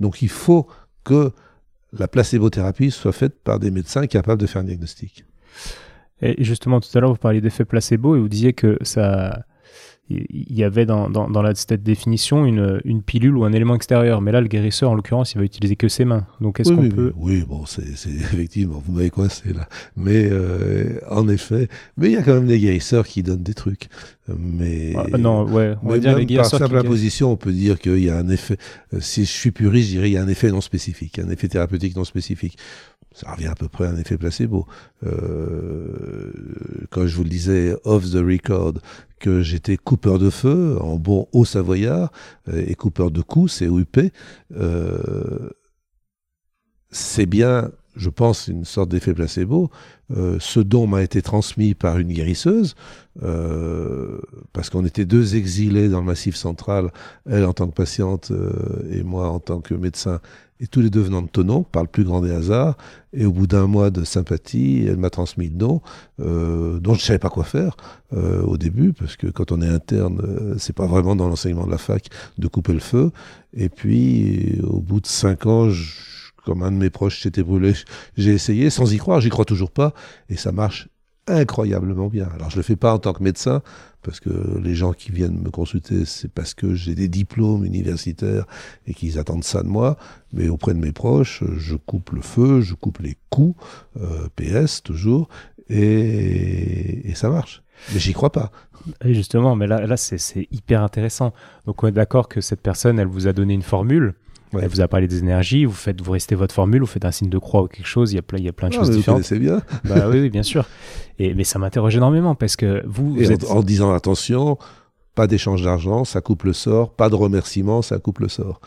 Donc il faut que la placébothérapie soit faite par des médecins capables de faire un diagnostic. Et justement, tout à l'heure, vous parliez d'effet placebo et vous disiez que ça. Il y avait dans, dans, dans la, cette définition une, une pilule ou un élément extérieur. Mais là, le guérisseur, en l'occurrence, il va utiliser que ses mains. Donc, est-ce oui, qu'on oui, peut. oui, bon, c'est [laughs] effectivement, vous m'avez coincé là. Mais euh, en effet, mais il y a quand même des guérisseurs qui donnent des trucs. Mais Ah, non, ouais, on va Mais dire les par guérisseurs. qui simple guérissent. imposition, on peut dire qu'il y a un effet. euh, si je suis puriste, je dirais qu'il y a un effet non spécifique, un effet thérapeutique non spécifique. Ça revient à peu près à un effet placebo. Euh, quand je vous le disais off the record que j'étais coupeur de feu en bon haut savoyard euh, et coupeur de coups, c'est OUP. Euh, c'est bien, je pense, une sorte d'effet placebo. Euh, ce don m'a été transmis par une guérisseuse, euh, parce qu'on était deux exilés dans le Massif central, elle en tant que patiente euh, et moi en tant que médecin, et tous les deux venant de Tonon, par le plus grand des hasards. Et au bout d'un mois de sympathie, elle m'a transmis le don, euh, dont je ne savais pas quoi faire euh, au début, parce que quand on est interne, euh, c'est pas vraiment dans l'enseignement de la fac de couper le feu. Et puis, au bout de cinq ans, je- comme un de mes proches s'était brûlé, j'ai essayé sans y croire, j'y crois toujours pas, et ça marche incroyablement bien. Alors je le fais pas en tant que médecin, parce que les gens qui viennent me consulter, c'est parce que j'ai des diplômes universitaires et qu'ils attendent ça de moi, mais auprès de mes proches, je coupe le feu, je coupe les coups, euh, PS toujours, et, ça marche. Mais j'y crois pas. Justement, mais là, là c'est hyper intéressant. Donc, on est d'accord que cette personne, elle vous a donné une formule. Ouais. Elle vous a parlé des énergies. Vous faites, vous restez votre formule. Vous faites un signe de croix ou quelque chose. Il y a plein, il y a plein de Ah, choses vous différentes. connaissez bien. [laughs] bah oui, oui, bien sûr. Et mais ça m'interroge énormément parce que vous, Et vous en- êtes. en, disant attention, pas d'échange d'argent, ça coupe le sort, pas de remerciement, ça coupe le sort.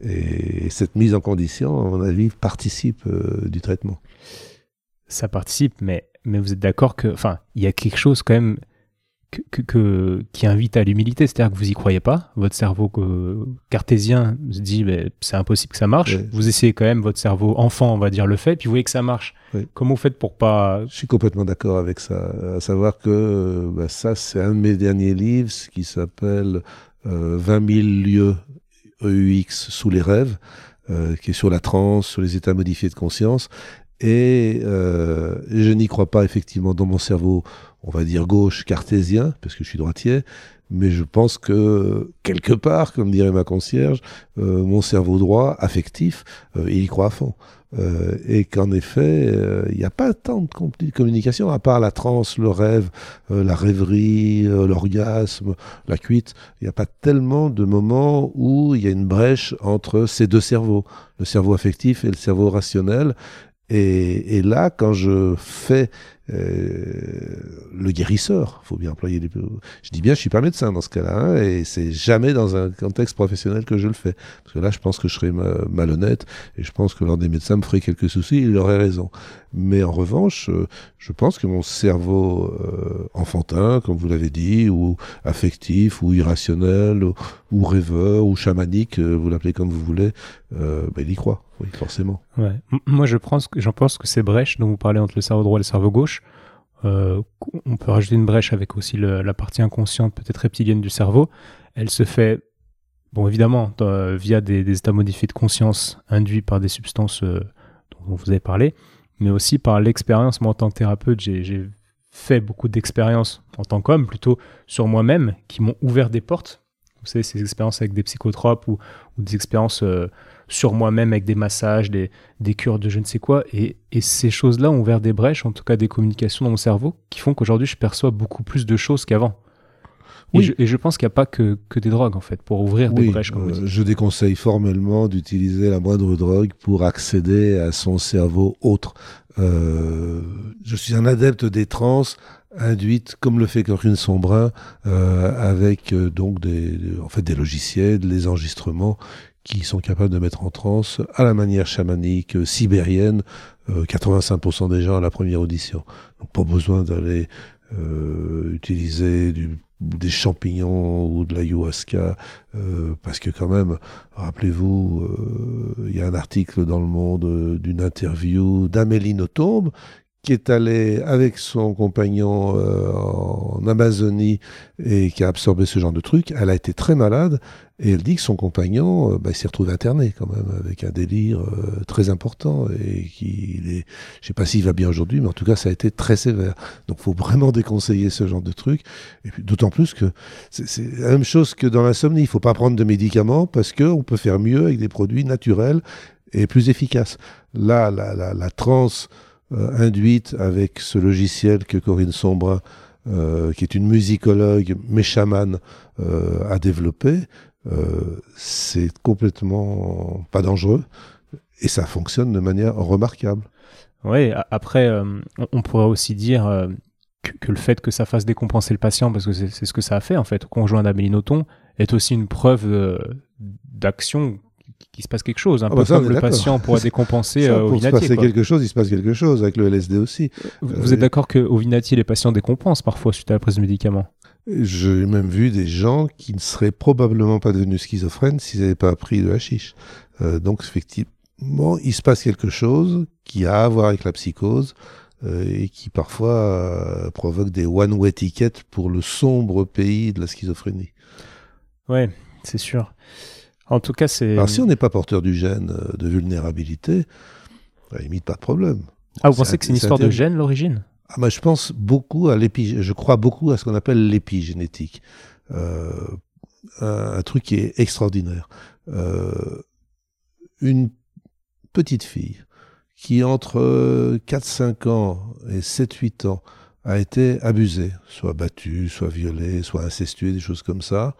Et cette mise en condition, à mon avis, participe euh, du traitement. ça participe, mais, mais vous êtes d'accord que, enfin, il y a quelque chose quand même que, qui invite à l'humilité, c'est-à-dire que vous y croyez pas, votre cerveau euh, cartésien se dit, ben, c'est impossible que ça marche. Vous essayez quand même, votre cerveau enfant, on va dire, le fait, puis vous voyez que ça marche. Comment vous faites pour pas Je suis complètement d'accord avec ça. À savoir que euh, bah, ça, c'est un de mes derniers livres, qui s'appelle euh, 20 000 lieux EUX sous les rêves, euh, qui est sur la transe, sur les états modifiés de conscience. Et euh, je n'y crois pas effectivement dans mon cerveau, on va dire gauche cartésien, parce que je suis droitier, mais je pense que quelque part, comme dirait ma concierge, euh, mon cerveau droit, affectif, euh, il y croit à fond. Euh, et qu'en effet, il n'y a pas tant de com- de communication, à part la transe, le rêve, la rêverie, l'orgasme, la cuite. Il n'y a pas tellement de moments où il y a une brèche entre ces deux cerveaux, le cerveau affectif et le cerveau rationnel. Et, là, quand je fais le guérisseur, faut bien employer les... Je dis bien, je suis pas médecin dans ce cas-là, hein, et c'est jamais dans un contexte professionnel que je le fais. Parce que là, je pense que je serais ma- malhonnête, et je pense que l'un des médecins me ferait quelques soucis, il aurait raison. Mais en revanche, euh, je pense que mon cerveau euh, enfantin, comme vous l'avez dit, ou affectif, ou irrationnel, ou, rêveur, ou chamanique, euh, vous l'appelez comme vous voulez, ben, il y croit, oui, forcément. Moi, je pense que, j'en pense que ces brèches dont vous parlez entre le cerveau droit et le cerveau gauche, on peut rajouter une brèche avec aussi la partie inconsciente, peut-être reptilienne du cerveau. Elle se fait bon, évidemment, via des, états modifiés de conscience induits par des substances dont vous avez parlé, mais aussi par l'expérience. Moi, en tant que thérapeute, j'ai fait beaucoup d'expériences en tant qu'homme, plutôt sur moi-même, qui m'ont ouvert des portes. Vous savez, ces expériences avec des psychotropes ou, des expériences euh, sur moi-même avec des massages, des, cures de je ne sais quoi. Et, et ces choses-là ont ouvert des brèches, en tout cas des communications dans mon cerveau, qui font qu'aujourd'hui, je perçois beaucoup plus de choses qu'avant. Oui. Et, je, pense qu'il n'y a pas que, que, des drogues, en fait, pour ouvrir des brèches. Comme euh, je déconseille formellement d'utiliser la moindre drogue pour accéder à son cerveau autre. Euh, je suis un adepte des trans induites, comme le fait Corinne Sombrin, euh, avec euh, donc des, en fait, des logiciels, des enregistrements qui sont capables de mettre en transe à la manière chamanique, euh, sibérienne, 85% des gens à la première audition. Donc pas besoin d'aller utiliser du des champignons ou de l'ayahuasca, euh, parce que quand même, rappelez-vous, euh, il y a un article dans le Monde euh, d'une interview d'Amélie Nothomb qui est allée avec son compagnon euh, en Amazonie et qui a absorbé ce genre de truc. Elle a été très malade et elle dit que son compagnon euh, bah, s'est retrouvé interné quand même avec un délire euh, très important et qu'il est, je sais pas s'il va bien aujourd'hui, mais en tout cas ça a été très sévère. Donc faut vraiment déconseiller ce genre de truc. Et puis d'autant plus que c'est la même chose que dans l'insomnie. Il faut pas prendre de médicaments parce que on peut faire mieux avec des produits naturels et plus efficaces. Là, la, la, la transe induite avec ce logiciel que Corinne Sombrin, euh, qui est une musicologue mais chamane, euh, a développé, c'est complètement pas dangereux et ça fonctionne de manière remarquable. Oui, après, on pourrait aussi dire que, le fait que ça fasse décompenser le patient, parce que c'est ce que ça a fait en fait, conjoint d'Amélie Nothomb, est aussi une preuve d'action qu'il se passe quelque chose. Un ah peu bah comme le patient pourrait décompenser euh, au Pour se passer quelque chose, il se passe quelque chose avec le LSD aussi. Vous, êtes d'accord qu'au Vinati, les patients décompensent parfois suite à la prise de médicaments? J'ai même vu des gens qui ne seraient probablement pas devenus schizophrènes s'ils n'avaient pas pris de hashish. Euh, donc effectivement, il se passe quelque chose qui a à voir avec la psychose. Euh, et qui parfois euh, provoque des one-way tickets pour le sombre pays de la schizophrénie. Ouais, c'est sûr. En tout cas, c'est. Alors, si on n'est pas porteur du gène euh, de vulnérabilité, ça limite pas de problème. Ah, vous pensez que c'est une histoire de gène, l'origine? Ah, bah, Je pense beaucoup à l'épi... Je crois beaucoup à ce qu'on appelle l'épigénétique. Euh, un, truc qui est extraordinaire. Euh, une petite fille qui, entre 4-5 ans et 7-8 ans, a été abusée, soit battue, soit violée, soit incestuée, des choses comme ça,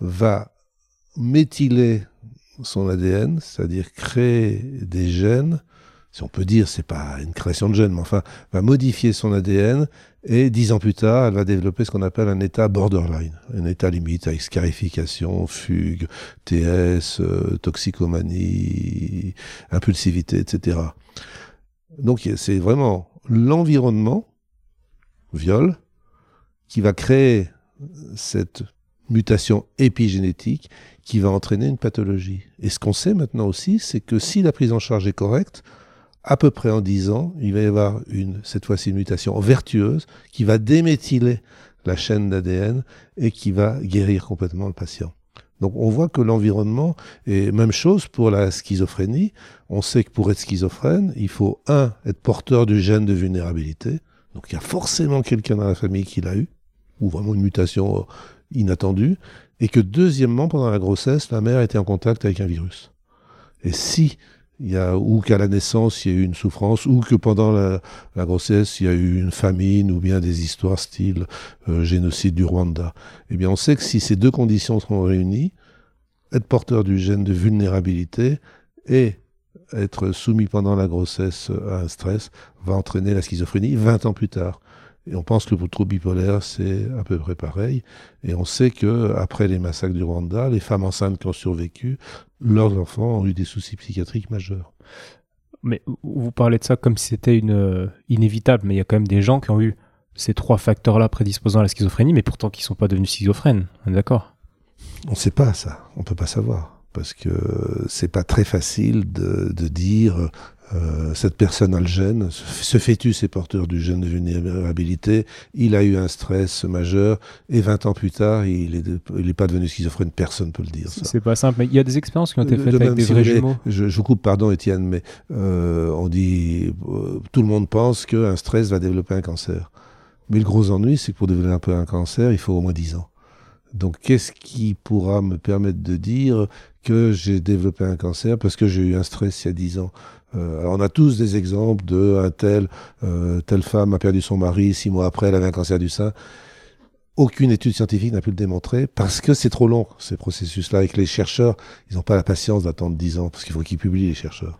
va méthyler son ADN, c'est-à-dire créer des gènes, si on peut dire, c'est pas une création de gènes, mais enfin, va modifier son ADN et dix ans plus tard, elle va développer ce qu'on appelle un état borderline, un état limite avec scarification, fugue, TS, euh, toxicomanie, impulsivité, etc. Donc c'est vraiment l'environnement, viol, qui va créer cette mutation épigénétique qui va entraîner une pathologie. Et ce qu'on sait maintenant aussi, c'est que si la prise en charge est correcte, à peu près en 10 ans, il va y avoir une, cette fois-ci une mutation vertueuse qui va déméthyler la chaîne d'ADN et qui va guérir complètement le patient. Donc on voit que l'environnement est même chose pour la schizophrénie. On sait que pour être schizophrène, il faut un être porteur du gène de vulnérabilité. Donc il y a forcément quelqu'un dans la famille qui l'a eu ou vraiment une mutation inattendue, et que deuxièmement, pendant la grossesse, la mère était en contact avec un virus. Et si il y a, ou qu'à la naissance, il y a eu une souffrance, ou que pendant la, grossesse, il y a eu une famine, ou bien des histoires style euh, génocide du Rwanda, eh bien, on sait que si ces deux conditions seront réunies, être porteur du gène de vulnérabilité et être soumis pendant la grossesse à un stress va entraîner la schizophrénie 20 ans plus tard. Et on pense que pour le trouble bipolaire, c'est à peu près pareil. Et on sait que après les massacres du Rwanda, les femmes enceintes qui ont survécu, leurs enfants ont eu des soucis psychiatriques majeurs. Mais vous parlez de ça comme si c'était une euh, inévitable, mais il y a quand même des gens qui ont eu ces trois facteurs-là prédisposant à la schizophrénie, mais pourtant qui ne sont pas devenus schizophrènes. On est d'accord? On ne sait pas ça. On peut pas savoir parce que c'est pas très facile de, de dire Euh, cette personne a le gène, ce fœtus est porteur du gène de vulnérabilité, il a eu un stress majeur, et 20 ans plus tard, il n'est est pas devenu schizophrène, personne ne peut le dire. C'est pas simple, mais il y a des expériences qui ont été faites avec des vrais jumeaux. Je, je, vous coupe, pardon Étienne, mais euh, on dit, euh, tout le monde pense qu'un stress va développer un cancer. Mais le gros ennui, c'est que pour développer un cancer, il faut au moins 10 ans. Donc, qu'est-ce qui pourra me permettre de dire que j'ai développé un cancer parce que j'ai eu un stress il y a 10 ans? Euh, on a tous des exemples de euh, telle femme a perdu son mari, six mois après, elle avait un cancer du sein. Aucune étude scientifique n'a pu le démontrer parce que c'est trop long, ces processus-là, et que les chercheurs, ils n'ont pas la patience d'attendre dix ans, parce qu'il faut qu'ils publient, les chercheurs.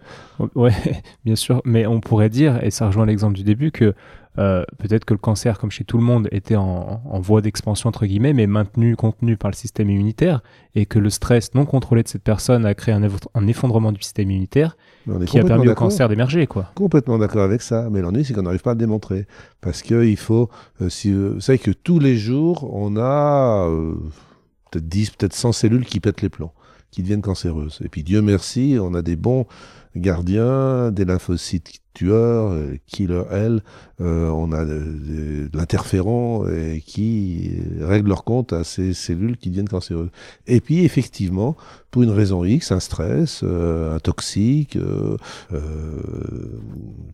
Ouais, [laughs] bien sûr, mais on pourrait dire, et ça rejoint l'exemple du début, que euh, peut-être que le cancer, comme chez tout le monde, était en, voie d'expansion, entre guillemets, mais maintenu, contenu par le système immunitaire, et que le stress non contrôlé de cette personne a créé un, effondrement du système immunitaire qui a permis au cancer d'émerger. quoi. Complètement d'accord avec ça, mais l'ennui, c'est qu'on n'arrive pas à le démontrer. Parce qu'il faut... Euh, si, euh, vous savez que tous les jours, on a peut-être 10, peut-être 100 cellules qui pètent les plombs, qui deviennent cancéreuses. Et puis Dieu merci, on a des bons gardiens, des lymphocytes tueurs, euh, killer L, euh, on a de, l'interféron qui règle leur compte à ces cellules qui deviennent cancéreuses. Et puis effectivement, pour une raison X, un stress, euh, un toxique, euh,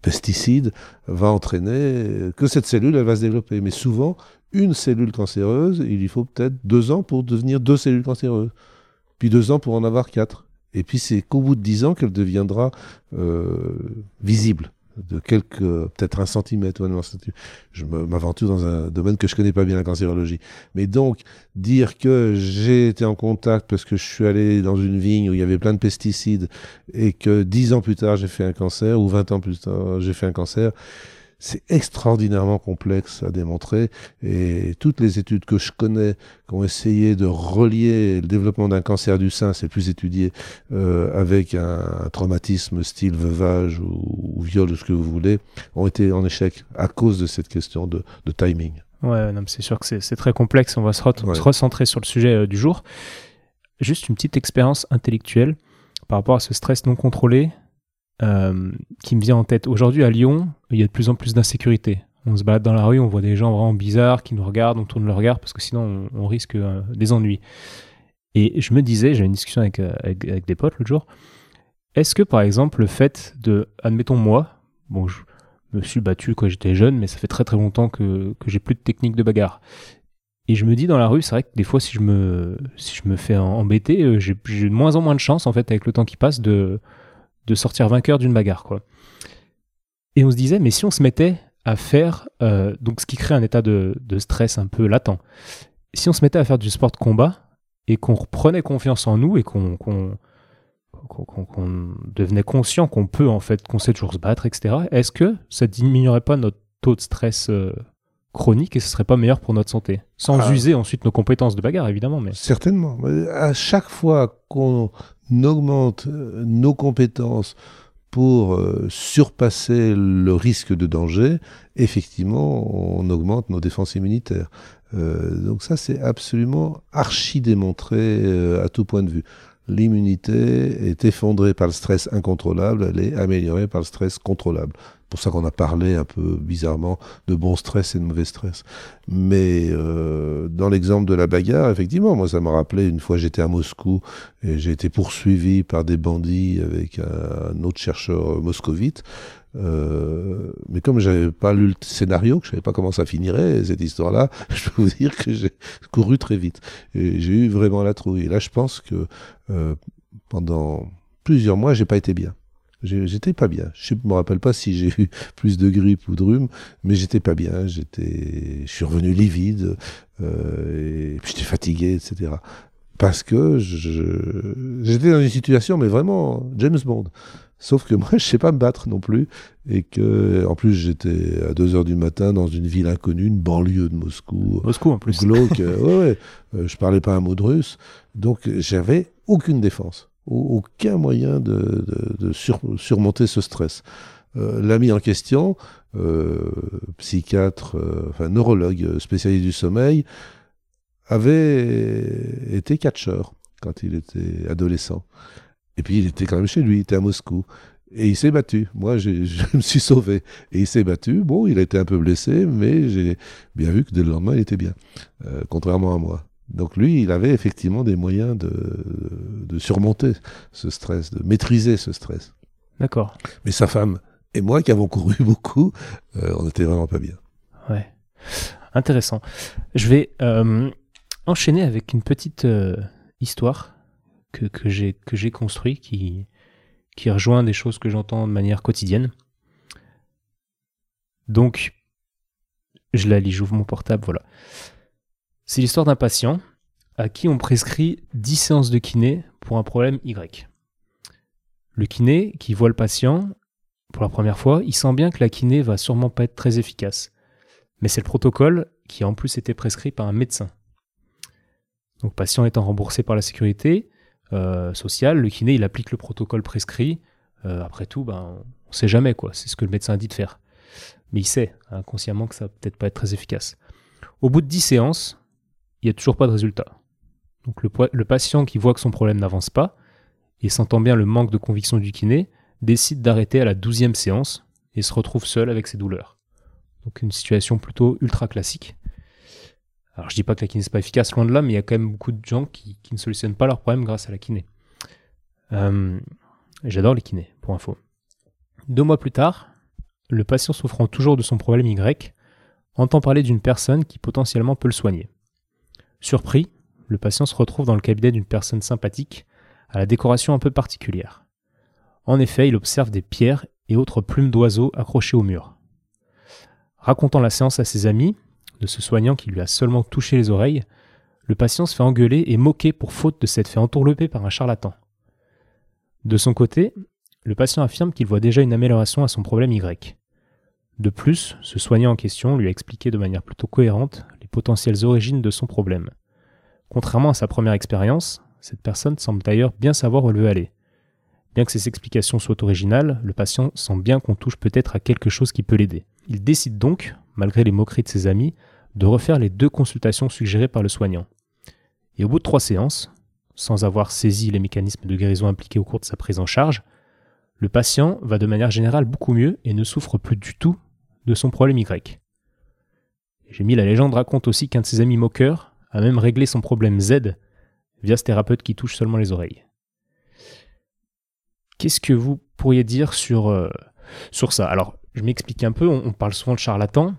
pesticide, va entraîner que cette cellule, elle va se développer. Mais souvent, une cellule cancéreuse, il lui faut peut-être deux ans pour devenir deux cellules cancéreuses, puis deux ans pour en avoir quatre. Et puis c'est qu'au bout de dix ans qu'elle deviendra euh, visible de quelques, peut-être un centimètre ou un centimètre. Je m'aventure dans un domaine que je connais pas bien, la cancérologie. Mais donc, dire que j'ai été en contact parce que je suis allé dans une vigne où il y avait plein de pesticides et que dix ans plus tard j'ai fait un cancer ou vingt ans plus tard j'ai fait un cancer, c'est extraordinairement complexe à démontrer et toutes les études que je connais qui ont essayé de relier le développement d'un cancer du sein, c'est plus étudié, euh, avec un, traumatisme style veuvage ou, viol ou ce que vous voulez, ont été en échec à cause de cette question de, timing. Ouais, c'est sûr que c'est très complexe. On va se, recentrer sur le sujet euh, du jour. Juste une petite expérience intellectuelle par rapport à ce stress non contrôlé. Euh, qui me vient en tête. Aujourd'hui, à Lyon, il y a de plus en plus d'insécurité. On se balade dans la rue, on voit des gens vraiment bizarres qui nous regardent, on tourne le regard parce que sinon on, risque euh, des ennuis. Et je me disais, j'ai une discussion avec, euh, avec, des potes l'autre jour, est-ce que par exemple le fait de, admettons moi, bon je me suis battu quand j'étais jeune, mais ça fait très très longtemps que, que j'ai plus de technique de bagarre. Et je me dis dans la rue, c'est vrai que des fois si je me, si je me fais embêter, j'ai de moins en moins de chance en fait avec le temps qui passe de, de sortir vainqueur d'une bagarre, quoi. Et on se disait, mais si on se mettait à faire, euh, donc ce qui crée un état de, stress un peu latent, si on se mettait à faire du sport de combat et qu'on reprenait confiance en nous et qu'on devenait conscient qu'on peut en fait, qu'on sait toujours se battre, etc., est-ce que ça diminuerait pas notre taux de stress euh, chronique et ce serait pas meilleur pour notre santé? Sans ah. user ensuite nos compétences de bagarre, évidemment. Mais... Certainement. À chaque fois qu'on augmente euh, nos compétences pour euh, surpasser le risque de danger, effectivement, on augmente nos défenses immunitaires. Euh, donc ça, c'est absolument archi démontré à tout point de vue. L'immunité est effondrée par le stress incontrôlable, elle est améliorée par le stress contrôlable pour ça qu'on a parlé un peu bizarrement de bon stress et de mauvais stress. Mais euh, dans l'exemple de la bagarre, effectivement, moi ça m'a rappelé une fois j'étais à Moscou et j'ai été poursuivi par des bandits avec un, autre chercheur moscovite. Euh, mais comme j'avais pas lu le scénario, que je savais pas comment ça finirait cette histoire-là, [laughs] je peux vous dire que j'ai couru très vite et j'ai eu vraiment la trouille. Et là, je pense que euh, pendant plusieurs mois, j'ai pas été bien. J'étais pas bien. Je me rappelle pas si j'ai [laughs] eu plus de grippe ou de rhume, mais j'étais pas bien. J'étais, je suis revenu livide, euh, et j'étais fatigué, etc. Parce que j'étais dans une situation, mais vraiment James Bond. Sauf que [laughs] moi, je sais pas me battre non plus, et que, en plus, j'étais à 2 heures du matin dans une ville inconnue, une banlieue de Moscou. Moscou en plus. Glauque. ouais, ouais. Euh, je parlais pas un mot de russe, donc j'avais aucune défense aucun moyen de, surmonter ce stress. Euh, l'ami en question, euh, psychiatre, euh, enfin neurologue spécialiste du sommeil, avait été catcheur quand il était adolescent. Et puis il était quand même chez lui, il était à Moscou. Et il s'est battu. Moi, [laughs] je me suis sauvé. Et il s'est battu. Bon, il a été un peu blessé, mais j'ai bien vu que dès le lendemain, il était bien. Euh, contrairement à moi. Donc lui, il avait effectivement des moyens de, de surmonter ce stress, de maîtriser ce stress. D'accord. Mais sa femme et moi, qui avons couru [laughs] beaucoup, euh, on n'était vraiment pas bien. Ouais. Intéressant. Je vais euh, enchaîner avec une petite histoire que, que j'ai construite qui, qui rejoint des choses que j'entends de manière quotidienne. Donc, je la lis, j'ouvre mon portable, voilà. C'est l'histoire d'un patient à qui on prescrit 10 séances de kiné pour un problème Y. Le kiné, qui voit le patient pour la première fois, il sent bien que la kiné va sûrement pas être très efficace. Mais c'est le protocole qui a en plus été prescrit par un médecin. Donc, patient étant remboursé par la sécurité, euh, social, le kiné, il applique le protocole prescrit. Euh, après tout, ben, on sait jamais, quoi. C'est ce que le médecin dit de faire. Mais il sait inconsciemment que ça va peut-être pas être très efficace. Au bout de 10 séances, il n'y a toujours pas de résultat. Donc le, patient qui voit que son problème n'avance pas, et sentant bien le manque de conviction du kiné, décide d'arrêter à la 12e séance et se retrouve seul avec ses douleurs. Donc une situation plutôt ultra classique. Alors je dis pas que la kiné n'est pas efficace, loin de là, mais il y a quand même beaucoup de gens qui, ne solutionnent pas leurs problèmes grâce à la kiné. Euh, j'adore les kinés, pour info. Deux mois plus tard, le patient souffrant toujours de son problème Y entend parler d'une personne qui potentiellement peut le soigner. Surpris, le patient se retrouve dans le cabinet d'une personne sympathique à la décoration un peu particulière. En effet, il observe des pierres et autres plumes d'oiseaux accrochées au mur. Racontant la séance à ses amis, de ce soignant qui lui a seulement touché les oreilles, le patient se fait engueuler et moquer pour faute de s'être fait entourlouper par un charlatan. De son côté, le patient affirme qu'il voit déjà une amélioration à son problème Y. De plus, ce soignant en question lui a expliqué de manière plutôt cohérente potentielles origines de son problème. Contrairement à sa première expérience, cette personne semble d'ailleurs bien savoir où elle veut aller. Bien que ces explications soient originales, le patient sent bien qu'on touche peut-être à quelque chose qui peut l'aider. Il décide donc, malgré les moqueries de ses amis, de refaire les deux consultations suggérées par le soignant. Et au bout de trois séances, sans avoir saisi les mécanismes de guérison impliqués au cours de sa prise en charge, le patient va de manière générale beaucoup mieux et ne souffre plus du tout de son problème Y. J'ai mis la légende raconte aussi qu'un de ses amis moqueurs a même réglé son problème Z via ce thérapeute qui touche seulement les oreilles. Qu'est-ce que vous pourriez dire sur, euh, sur ça? Alors, je m'explique un peu, on, parle souvent de charlatans.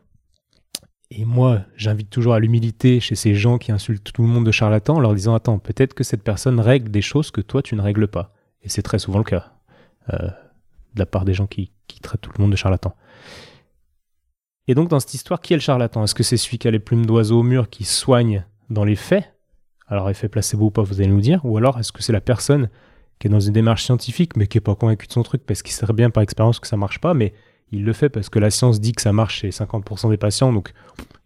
Et moi, j'invite toujours à l'humilité chez ces gens qui insultent tout le monde de charlatans en leur disant Attends, peut-être que cette personne règle des choses que toi tu ne règles pas. Et c'est très souvent le cas euh, de la part des gens qui, traitent tout le monde de charlatans. Et donc, dans cette histoire, qui est le charlatan? Est-ce que c'est celui qui a les plumes d'oiseau au mur qui soigne dans les faits? Alors, effet placebo ou pas, vous allez nous dire. Ou alors, est-ce que c'est la personne qui est dans une démarche scientifique, mais qui n'est pas convaincu de son truc? Parce qu'il sait bien par expérience que ça marche pas, mais il le fait parce que la science dit que ça marche chez 50% des patients, donc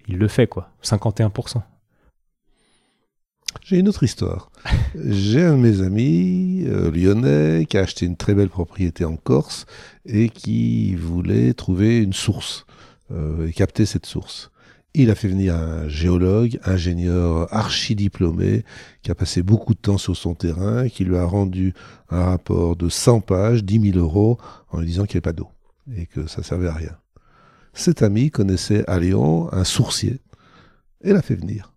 il le fait, quoi. 51%. J'ai une autre histoire. [laughs] J'ai un de mes amis euh, lyonnais qui a acheté une très belle propriété en Corse et qui voulait trouver une source et capter cette source. Il a fait venir un géologue, ingénieur archi-diplômé, qui a passé beaucoup de temps sur son terrain, qui lui a rendu un rapport de 100 pages, 10 000 euros, en lui disant qu'il n'y avait pas d'eau et que ça servait à rien. Cet ami connaissait à Lyon un sourcier et l'a fait venir.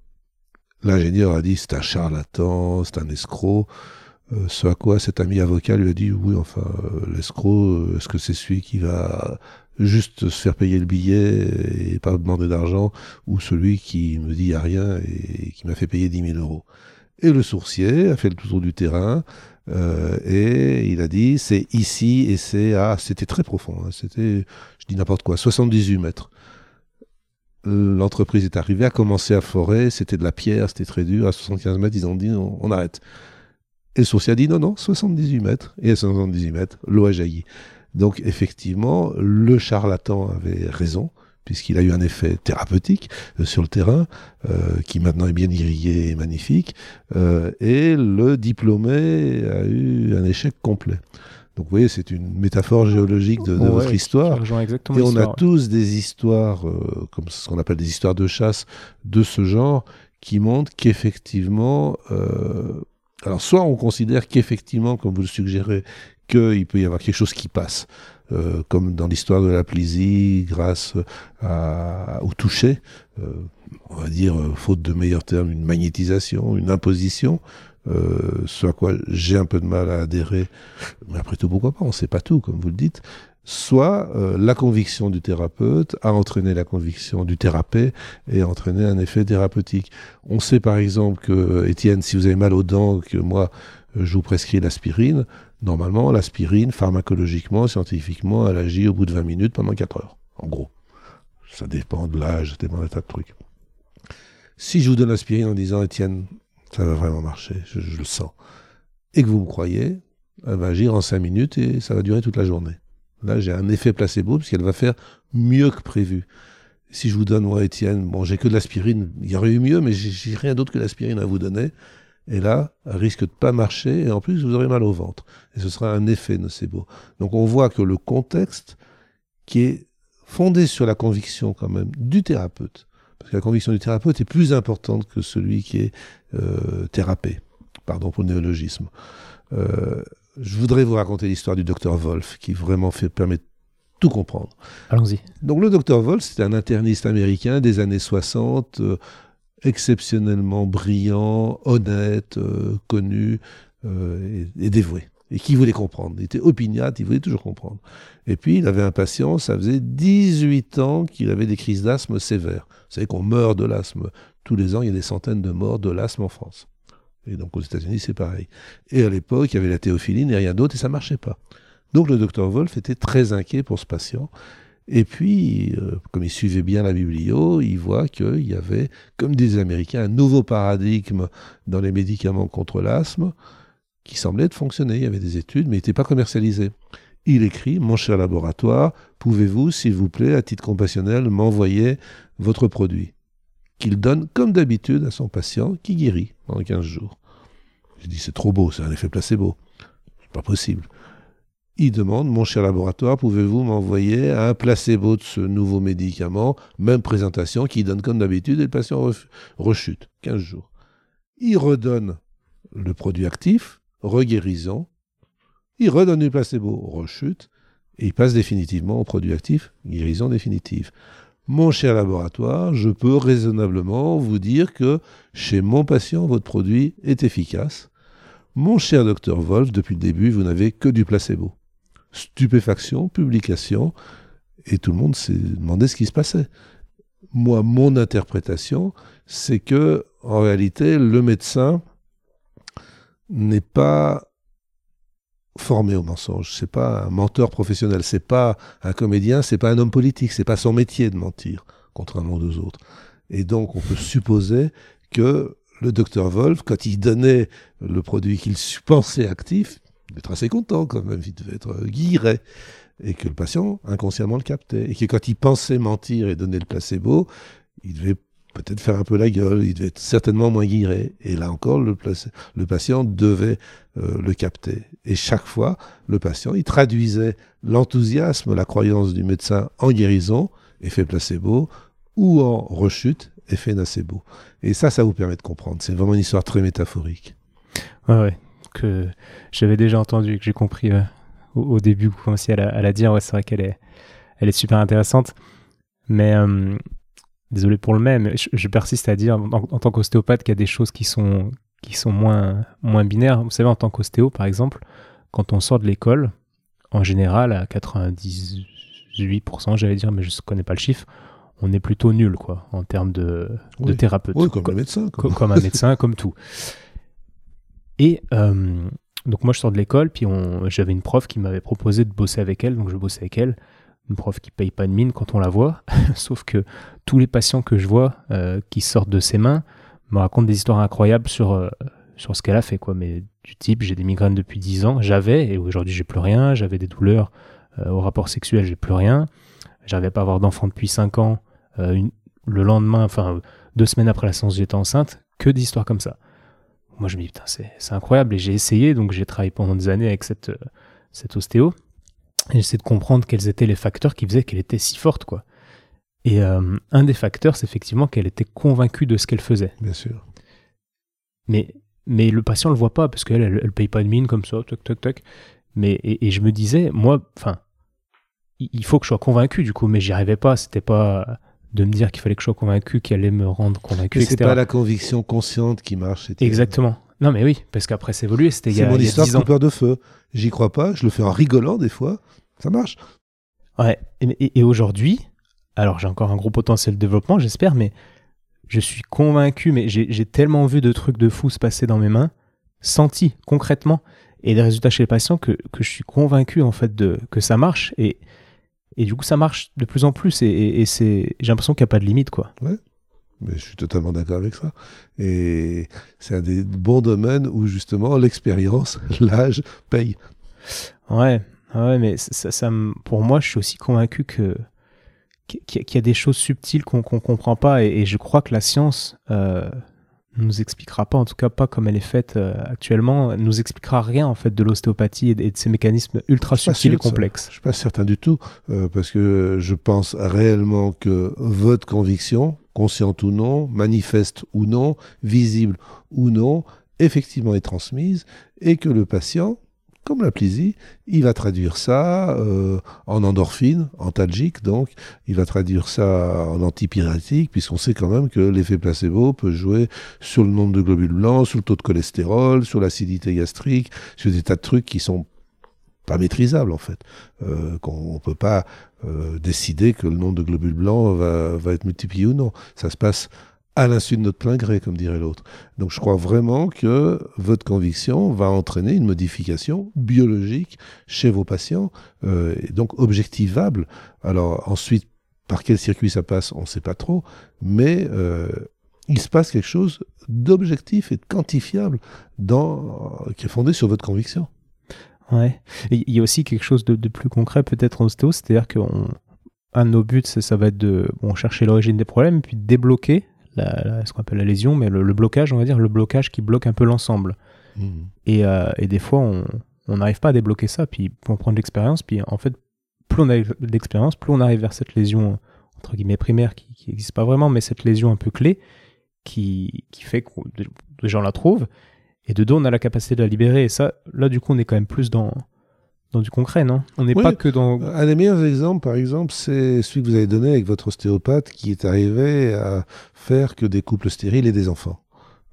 L'ingénieur a dit c'est un charlatan, c'est un escroc. Euh, ce à quoi cet ami avocat lui a dit oui, enfin, euh, l'escroc, euh, est-ce que c'est celui qui va juste se faire payer le billet et pas demander d'argent, ou celui qui me dit a rien et qui m'a fait payer 10 000 euros Et le sourcier a fait le tour du terrain, et il a dit c'est ici et c'est ah c'était très profond hein, c'était je dis n'importe quoi 78 mètres l'entreprise est arrivée a commencé à forer c'était de la pierre c'était très dur à 75 mètres ils ont dit on arrête et le sourcier a dit non, non, 78 mètres. Et à 78 mètres, l'eau a jailli. Donc effectivement, le charlatan avait raison, puisqu'il a eu un effet thérapeutique euh, sur le terrain, euh, qui maintenant est bien irrigué et magnifique. Euh, et le diplômé a eu un échec complet. Donc vous voyez, c'est une métaphore géologique de, votre histoire. Et on a tous des histoires, comme ce qu'on appelle des histoires de chasse, de ce genre, qui montrent qu'effectivement, alors, soit on considère qu'effectivement, comme vous le suggérez, qu'il peut y avoir quelque chose qui passe. Euh, comme dans l'histoire de la plisie, grâce au toucher, euh, on va dire, euh, faute de meilleurs termes, une magnétisation, une imposition, ce à quoi j'ai un peu de mal à adhérer, mais après tout, pourquoi pas, on ne sait pas tout, comme vous le dites, soit la conviction du thérapeute a entraîné la conviction du thérapeute et a entraîné un effet thérapeutique. On sait par exemple que, Étienne, si vous avez mal aux dents, que moi, je vous prescris l'aspirine, Normalement, l'aspirine, pharmacologiquement, scientifiquement, elle agit au bout de 20 minutes pendant 4 heures, en gros. Ça dépend de l'âge, ça dépend d'un tas de trucs. Si je vous donne l'aspirine en disant, Étienne, ça va vraiment marcher, je, le sens, et que vous me croyez, elle va agir en 5 minutes et ça va durer toute la journée. Là, j'ai un effet placebo puisqu'elle va faire mieux que prévu. Si je vous donne, moi, Étienne, bon, j'ai que de l'aspirine, il y aurait eu mieux, mais j'ai rien d'autre que l'aspirine à vous donner. Et là, elle risque de pas marcher, et en plus, vous aurez mal au ventre. Et ce sera un effet nocebo. Donc on voit que le contexte, qui est fondé sur la conviction quand même du thérapeute, parce que la conviction du thérapeute est plus importante que celui qui est euh, thérapé, pardon pour le néologisme. Euh, je voudrais vous raconter l'histoire du docteur Wolf, qui vraiment fait, permet de tout comprendre. Allons-y. Donc le docteur Wolf, c'était un interniste américain des années 60, exceptionnellement brillant, honnête, euh, connu euh, et, dévoué. Et qui voulait comprendre. Il était opiniâtre, il voulait toujours comprendre. Et puis, il avait un patient, ça faisait 18 ans qu'il avait des crises d'asthme sévères. Vous savez qu'on meurt de l'asthme. Tous les ans, il y a des centaines de morts de l'asthme en France. Et donc, aux États-Unis, c'est pareil. Et à l'époque, il y avait la théophiline et rien d'autre, et ça marchait pas. Donc, le docteur Wolf était très inquiet pour ce patient. Et puis, euh, comme il suivait bien la biblio, il voit qu'il y avait, comme disent les Américains, un nouveau paradigme dans les médicaments contre l'asthme qui semblait fonctionner. Il y avait des études, mais il n'était pas commercialisé. Il écrit, mon cher laboratoire, pouvez-vous, s'il vous plaît, à titre compassionnel, m'envoyer votre produit? Qu'il donne, comme d'habitude, à son patient qui guérit pendant 15 jours. Je dis, c'est trop beau, c'est un effet placebo. C'est pas possible il demande, mon cher laboratoire, pouvez-vous m'envoyer un placebo de ce nouveau médicament, même présentation, qui donne comme d'habitude, et le patient rechute, 15 jours. Il redonne le produit actif, reguérison, il redonne du placebo, rechute, et il passe définitivement au produit actif, guérison définitive. Mon cher laboratoire, je peux raisonnablement vous dire que chez mon patient, votre produit est efficace. Mon cher docteur Wolf, depuis le début, vous n'avez que du placebo stupéfaction, publication, et tout le monde s'est demandé ce qui se passait. Moi, mon interprétation, c'est que, en réalité, le médecin n'est pas formé au mensonge. C'est pas un menteur professionnel. C'est pas un comédien. C'est pas un homme politique. C'est pas son métier de mentir, contrairement aux autres. Et donc, on peut supposer que le docteur Wolf, quand il donnait le produit qu'il [laughs] pensait actif, devait être assez content quand même, il devait être euh, guiré. Et que le patient inconsciemment le captait. Et que quand il pensait mentir et donner le placebo, il devait peut-être faire un peu la gueule, il devait être certainement moins guiré. Et là encore, le, le patient devait euh, le capter. Et chaque fois, le patient, il traduisait l'enthousiasme, la croyance du médecin en guérison, effet placebo, ou en rechute, effet nocebo. Et ça, ça vous permet de comprendre. C'est vraiment une histoire très métaphorique. Ouais, ouais que j'avais déjà entendu, que j'ai compris euh, au, début, vous commenciez à la, dire. Ouais, c'est vrai qu'elle est, elle est super intéressante. Mais euh, désolé pour le même, je, persiste à dire en, tant qu'ostéopathe qu'il y a des choses qui sont, qui sont moins, moins binaires. Vous savez, en tant qu'ostéo, par exemple, quand on sort de l'école, en général, à 98%, j'allais dire, mais je ne connais pas le chiffre, on est plutôt nul, quoi, en termes de, de thérapeute. Oui, comme un médecin. comme un [laughs] médecin, comme tout. Et euh, donc moi je sors de l'école, puis j'avais une prof qui m'avait proposé de bosser avec elle, donc je bossais avec elle. Une prof qui paye pas de mine quand on la voit, [laughs] sauf que tous les patients que je vois euh, qui sortent de ses mains me racontent des histoires incroyables sur, euh, sur ce qu'elle a fait. Quoi. Mais du type, j'ai des migraines depuis 10 ans, j'avais, et aujourd'hui j'ai plus rien, j'avais des douleurs au rapport sexuel, j'ai plus rien, j'arrivais pas à avoir d'enfant depuis 5 ans, le lendemain, enfin deux semaines après la séance j'étais enceinte, que d'histoires comme ça moi je me dis putain c'est incroyable et j'ai essayé donc j'ai travaillé pendant des années avec cette, euh, cette ostéo et j'essaie de comprendre quels étaient les facteurs qui faisaient qu'elle était si forte quoi. Et euh, un des facteurs c'est effectivement qu'elle était convaincue de ce qu'elle faisait. Bien sûr. Mais mais le patient le voit pas parce qu'elle elle, paye pas de mine comme ça toc toc toc. Mais et, je me disais, moi, enfin, il faut que je sois convaincu du coup, mais j'y arrivais pas. C'était pas de me dire qu'il fallait que je sois convaincu, qu'elle allait me rendre convaincu. C'est pas la conviction consciente qui marche. Exactement. Non, mais oui, parce qu'après c'est évolué. C'était il y a, mon histoire coupeur de feu. J'y crois pas. Je le fais en rigolant des fois. Ça marche. Ouais. Et, aujourd'hui, alors j'ai encore un gros potentiel de développement, j'espère, mais je suis convaincu. Mais j'ai tellement vu de trucs de fou se passer dans mes mains, senti concrètement, et des résultats chez les patients que, que je suis convaincu en fait de que ça marche. Et et du coup, ça marche de plus en plus et, c'est, j'ai l'impression qu'il n'y a pas de limite, quoi. Ouais. Mais je suis totalement d'accord avec ça. Et c'est un des bons domaines où justement l'expérience, [laughs] l'âge paye. Ouais, ouais, mais ça, ça, pour moi, je suis aussi convaincu que qu'il y a des choses subtiles qu'on ne comprend pas et, je crois que la science euh, nous expliquera pas, en tout cas pas comme elle est faite euh, actuellement, nous expliquera rien en fait de l'ostéopathie et, de ces mécanismes ultra subtils et complexes. Je suis pas certain du tout, euh, parce que je pense réellement que votre conviction, consciente ou non, manifeste ou non, visible ou non, effectivement est transmise et que le patient comme la plaisir, il va traduire ça euh, en endorphine, en talgique, donc il va traduire ça en antipyrétique, puisqu'on sait quand même que l'effet placebo peut jouer sur le nombre de globules blancs, sur le taux de cholestérol, sur l'acidité gastrique, sur des tas de trucs qui sont pas maîtrisables en fait, euh, qu'on peut pas euh, décider que le nombre de globules blancs va, va être multiplié ou non. Ça se passe à l'insu de notre plein gré, comme dirait l'autre. Donc je crois vraiment que votre conviction va entraîner une modification biologique chez vos patients, euh, et donc objectivable. Alors ensuite, par quel circuit ça passe, on ne sait pas trop, mais euh, il se passe quelque chose d'objectif et de quantifiable dans, qui est fondé sur votre conviction. Ouais. Il y a aussi quelque chose de, plus concret peut-être en ostéo, c'est-à-dire qu'un de nos buts, ça va être de bon, chercher l'origine des problèmes, puis de débloquer ce qu'on appelle la lésion, mais le, blocage, on va dire, le blocage qui bloque un peu l'ensemble. Mmh. Et, euh, et, des fois, on n'arrive pas à débloquer ça, puis on prend de l'expérience, puis en fait, plus on a de l'expérience, plus on arrive vers cette lésion, entre guillemets, primaire, qui n'existe pas vraiment, mais cette lésion un peu clé, qui, qui fait que les gens la trouvent, et de deux, on a la capacité de la libérer, et ça, là, du coup, on est quand même plus dans, dans du concret, non? On n'est pas que dans. Un des meilleurs exemples, par exemple, c'est celui que vous avez donné avec votre ostéopathe qui est arrivé à faire que des couples stériles et des enfants.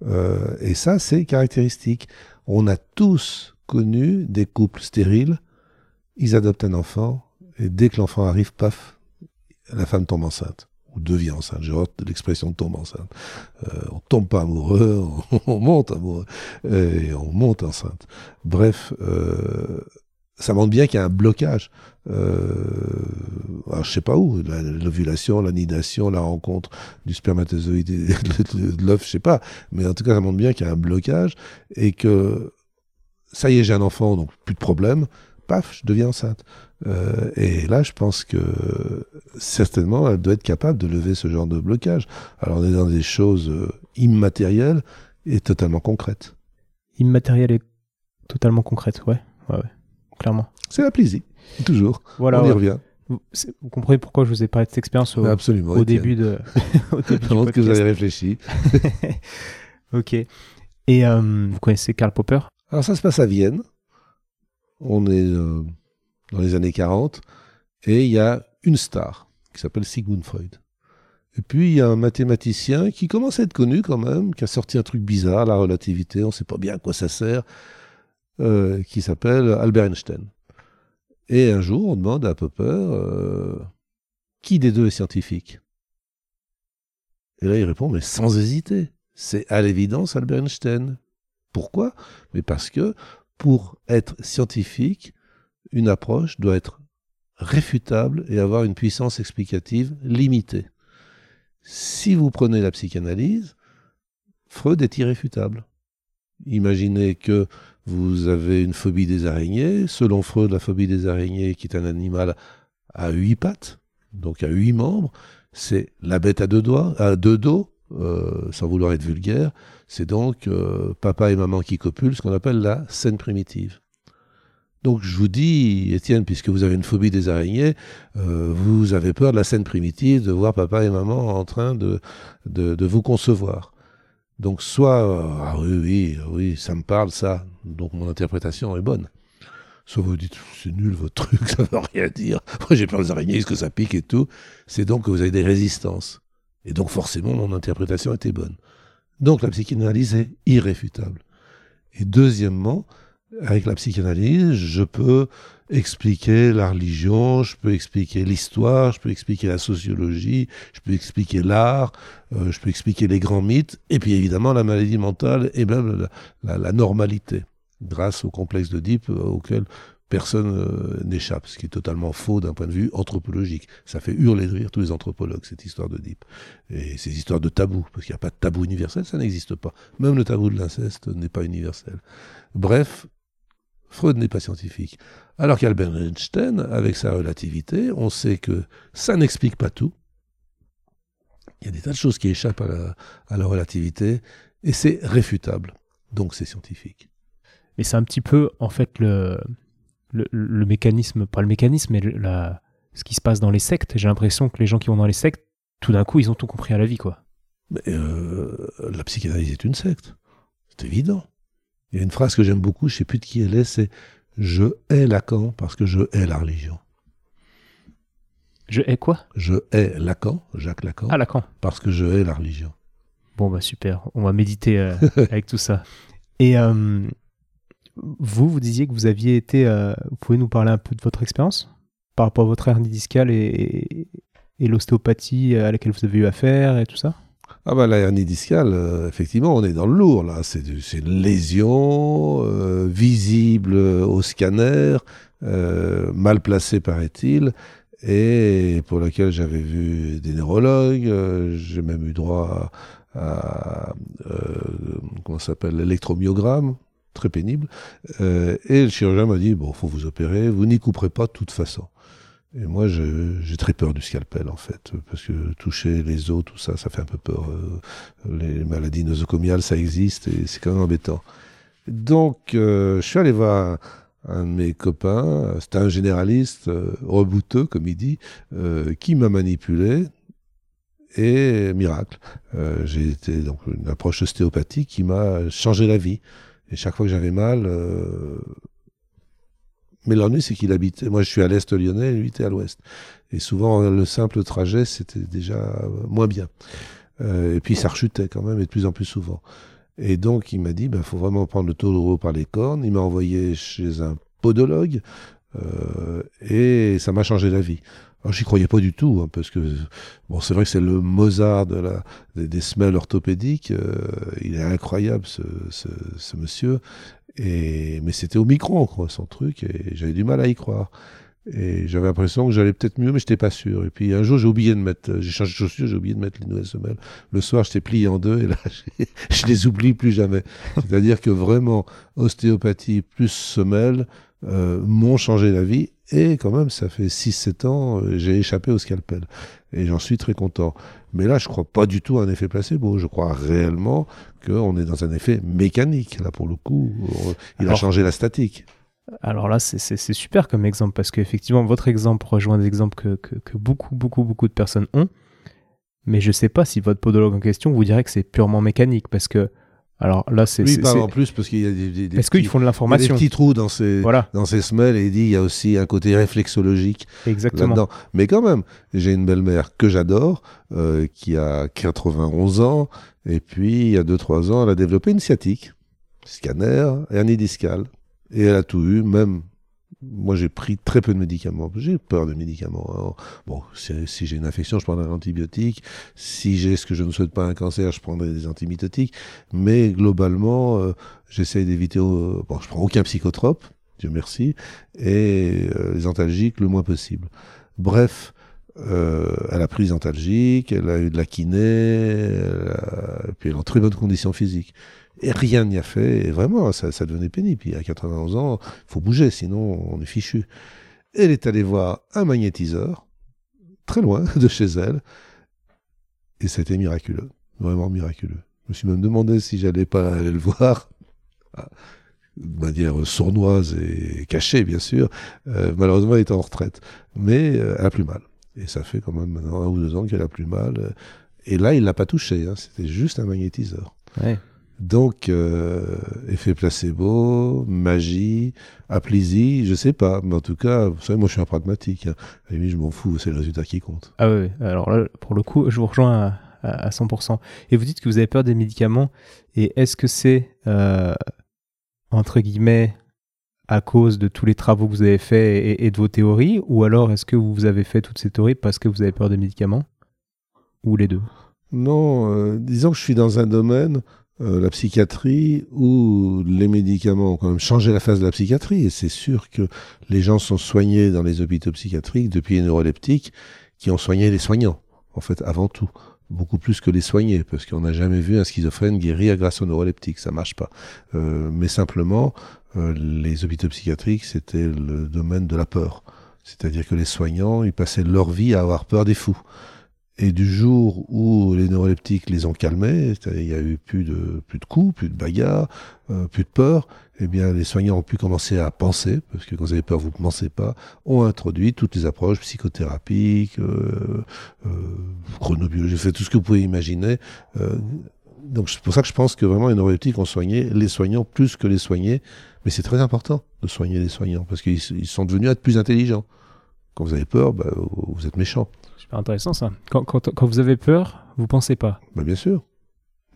Euh, et ça, c'est caractéristique. On a tous connu des couples stériles, ils adoptent un enfant, et dès que l'enfant arrive, paf, la femme tombe enceinte ou devient enceinte. J'ai hâte de l'expression tombe enceinte. Euh, on tombe pas amoureux, [laughs] on, monte amoureux et on monte enceinte. Bref, euh, ça montre bien qu'il y a un blocage. Euh, alors je sais pas où, l'ovulation, la nidation, la rencontre du spermatozoïde et de l'œuf, je sais pas. Mais en tout cas, ça montre bien qu'il y a un blocage et que ça y est, j'ai un enfant, donc plus de problème. Paf, je deviens enceinte. Euh, et là, je pense que certainement, elle doit être capable de lever ce genre de blocage. Alors, on est dans des choses euh, immatérielles et totalement concrètes. Immatérielles et totalement concrètes, ouais. ouais, ouais clairement. C'est la plaisir, toujours. Voilà, On y revient. Vous, comprenez pourquoi je vous ai parlé de cette expérience au, Absolument, au début de. [laughs] au [laughs] début que vous avez réfléchi. [laughs] ok. Et euh, vous connaissez Karl Popper? Alors ça se passe à Vienne. On est euh, dans les années 40 et il y a une star qui s'appelle Sigmund Freud. Et puis il y a un mathématicien qui commence à être connu quand même, qui a sorti un truc bizarre, la relativité, on ne sait pas bien à quoi ça sert. Euh, qui s'appelle Albert Einstein. Et un jour, on demande à Popper euh, qui des deux est scientifique? Et là, il répond, mais sans hésiter, c'est à l'évidence Albert Einstein. Pourquoi? Mais parce que pour être scientifique, une approche doit être réfutable et avoir une puissance explicative limitée. Si vous prenez la psychanalyse, Freud est irréfutable. Imaginez que vous avez une phobie des araignées. Selon Freud, la phobie des araignées, qui est un animal à huit pattes, donc à huit membres, c'est la bête à deux doigts, à deux dos, euh, sans vouloir être vulgaire. C'est donc euh, papa et maman qui copulent, ce qu'on appelle la scène primitive. Donc je vous dis, Étienne, puisque vous avez une phobie des araignées, euh, vous avez peur de la scène primitive, de voir papa et maman en train de, de vous concevoir. Donc soit, ah oui, oui, oui, ça me parle, ça, donc mon interprétation est bonne. Soit vous dites, c'est nul votre truc, [laughs] ça veut rien dire. Moi, j'ai peur des araignées, est-ce que ça pique et tout. C'est donc que vous avez des résistances. Et donc, forcément, mon interprétation était bonne. Donc, la psychanalyse est irréfutable. Et deuxièmement, avec la psychanalyse, je peux expliquer la religion, je peux expliquer l'histoire, je peux expliquer la sociologie, je peux expliquer l'art, euh, je peux expliquer les grands mythes, et puis évidemment la maladie mentale et même la, normalité, grâce au complexe d'Oedipe euh, auquel personne euh, n'échappe, ce qui est totalement faux d'un point de vue anthropologique. Ça fait hurler de rire tous les anthropologues, cette histoire d'Oedipe. Et ces histoires de tabou, parce qu'il n'y a pas de tabou universel, ça n'existe pas. Même le tabou de l'inceste n'est pas universel. Bref, Freud n'est pas scientifique. Alors qu'Albert Einstein, avec sa relativité, on sait que ça n'explique pas tout. Il y a des tas de choses qui échappent à la, relativité, et c'est réfutable. Donc c'est scientifique. Et c'est un petit peu, en fait, le, le, mécanisme, pas le mécanisme, mais la, ce qui se passe dans les sectes. J'ai l'impression que les gens qui vont dans les sectes, tout d'un coup, ils ont tout compris à la vie, quoi. Mais euh, la psychanalyse est une secte. C'est évident. Il y a une phrase que j'aime beaucoup, je ne sais plus de qui elle est, c'est Je hais Lacan parce que je hais la religion. Je hais quoi? Je hais Lacan, Jacques Lacan. Ah, Lacan. Parce que je hais la religion. Bon, bah super, on va méditer euh, [laughs] avec tout ça. Et euh, vous, vous disiez que vous aviez été. Euh, vous pouvez nous parler un peu de votre expérience par rapport à votre hernie discale et l'ostéopathie à laquelle vous avez eu affaire et tout ça? Ah bah la hernie discale, euh, effectivement, on est dans le lourd là. C'est une lésion euh, visible au scanner, euh, mal placée paraît-il, et pour laquelle j'avais vu des neurologues. J'ai même eu droit à, s'appelle l'électromyogramme, très pénible. et le chirurgien m'a dit bon, faut vous opérer, vous n'y couperez pas de toute façon. Et moi, j'ai très peur du scalpel, en fait, parce que toucher les os, tout ça, ça fait un peu peur. Euh, les maladies nosocomiales, ça existe et c'est quand même embêtant. Donc, euh, je suis allé voir un de mes copains, c'était un généraliste euh, rebouteux, comme il dit, qui m'a manipulé. Et miracle, j'ai été donc une approche ostéopathique qui m'a changé la vie. Et chaque fois que j'avais mal, mais l'ennui, c'est qu'il habitait. Moi, je suis à l'est lyonnais, lui était à l'ouest. Et souvent, le simple trajet, c'était déjà moins bien. Euh, et puis, ça rechutait quand même, et de plus en plus souvent. Et donc, il m'a dit, il ben, faut vraiment prendre le taureau par les cornes. Il m'a envoyé chez un podologue, euh, et ça m'a changé la vie. Alors, j'y croyais pas du tout, hein, parce que bon, c'est vrai que c'est le Mozart des, semelles orthopédiques. Euh, il est incroyable, ce monsieur. Et, mais c'était au micro, quoi, son truc, et j'avais du mal à y croire. Et j'avais l'impression que j'allais peut-être mieux, mais je n'étais pas sûr. Et puis un jour, j'ai oublié de mettre, j'ai changé de chaussures, j'ai oublié de mettre les nouvelles semelles. Le soir, j'étais plié en deux, et là, [laughs] je les oublie plus jamais. C'est-à-dire que vraiment, ostéopathie plus semelles euh, m'ont changé la vie. Et quand même, ça fait 6-7 ans, euh, j'ai échappé au scalpel. Et j'en suis très content. Mais là, je ne crois pas du tout à un effet placebo. Je crois réellement qu'on est dans un effet mécanique. Là, pour le coup, il a changé la statique. Alors là, c'est super comme exemple parce qu'effectivement, votre exemple rejoint des exemples que, que, beaucoup, beaucoup, beaucoup de personnes ont. Mais je ne sais pas si votre podologue en question vous dirait que c'est purement mécanique parce que alors là, c'est. Oui, pas en plus parce qu'il y a des. des, Est-ce qu'ils font de l'information Des petits trous dans ces semelles et il dit il y a aussi un côté réflexologique Exactement. là-dedans. Mais quand même, j'ai une belle-mère que j'adore, euh, qui a 91 ans, et puis il y a 2-3 ans, elle a développé une sciatique, scanner, hernie discale. Et elle a tout eu, même moi, j'ai pris très peu de médicaments. J'ai peur des médicaments. Hein. Bon, si, j'ai une infection, je prendrai un antibiotique. Si j'ai ce que je ne souhaite pas un cancer, je prendrai des antimitotiques. Mais globalement, euh, j'essaie d'éviter. Euh, bon, je prends aucun psychotrope, Dieu merci, et euh, les antalgiques le moins possible. Bref, elle a pris les antalgiques, elle a eu de la kiné, et puis elle est en très bonne condition physique. Et rien n'y a fait. Et vraiment, ça, devenait pénible. Puis à 91 ans, il faut bouger, sinon on est fichu. Elle est allée voir un magnétiseur, très loin de chez elle. Et c'était miraculeux. Vraiment miraculeux. Je me suis même demandé si j'allais pas aller le voir. Ah, de manière sournoise et cachée, bien sûr. Euh, malheureusement, elle est en retraite. Mais euh, elle a plus mal. Et ça fait quand même un ou deux ans qu'elle a plus mal. Et là, il l'a pas touché. Hein. C'était juste un magnétiseur. Donc, euh, effet placebo, magie, aplysie, je sais pas. Mais en tout cas, vous savez, moi je suis un pragmatique. Hein. À je m'en fous, c'est le résultat qui compte. Ah oui, alors là, pour le coup, je vous rejoins à, 100%. Et vous dites que vous avez peur des médicaments. Et est-ce que c'est, euh, entre guillemets, à cause de tous les travaux que vous avez faits et, de vos théories? Ou alors est-ce que vous avez fait toutes ces théories parce que vous avez peur des médicaments? Ou les deux? Non, euh, disons que je suis dans un domaine euh, la psychiatrie où les médicaments ont quand même changé la face de la psychiatrie. Et c'est sûr que les gens sont soignés dans les hôpitaux psychiatriques depuis les neuroleptiques qui ont soigné les soignants, en fait, avant tout. Beaucoup plus que les soignés, parce qu'on n'a jamais vu un schizophrène guérir grâce aux neuroleptiques, ça marche pas. Euh, mais simplement, euh, les hôpitaux psychiatriques, c'était le domaine de la peur. C'est-à-dire que les soignants, ils passaient leur vie à avoir peur des fous. Et du jour où les neuroleptiques les ont calmés, il y a eu plus de, plus de coups, plus de bagarres, euh, plus de peur, eh bien, les soignants ont pu commencer à penser, parce que quand vous avez peur, vous ne pensez pas, ont introduit toutes les approches psychothérapiques, euh, euh, chronobiologiques, fait tout ce que vous pouvez imaginer. Euh, donc, c'est pour ça que je pense que vraiment les neuroleptiques ont soigné les soignants plus que les soignés. Mais c'est très important de soigner les soignants, parce qu'ils sont devenus être plus intelligents. Quand vous avez peur, bah, vous êtes méchant intéressant ça. Quand, quand, vous avez peur, vous pensez pas bah, Bien sûr.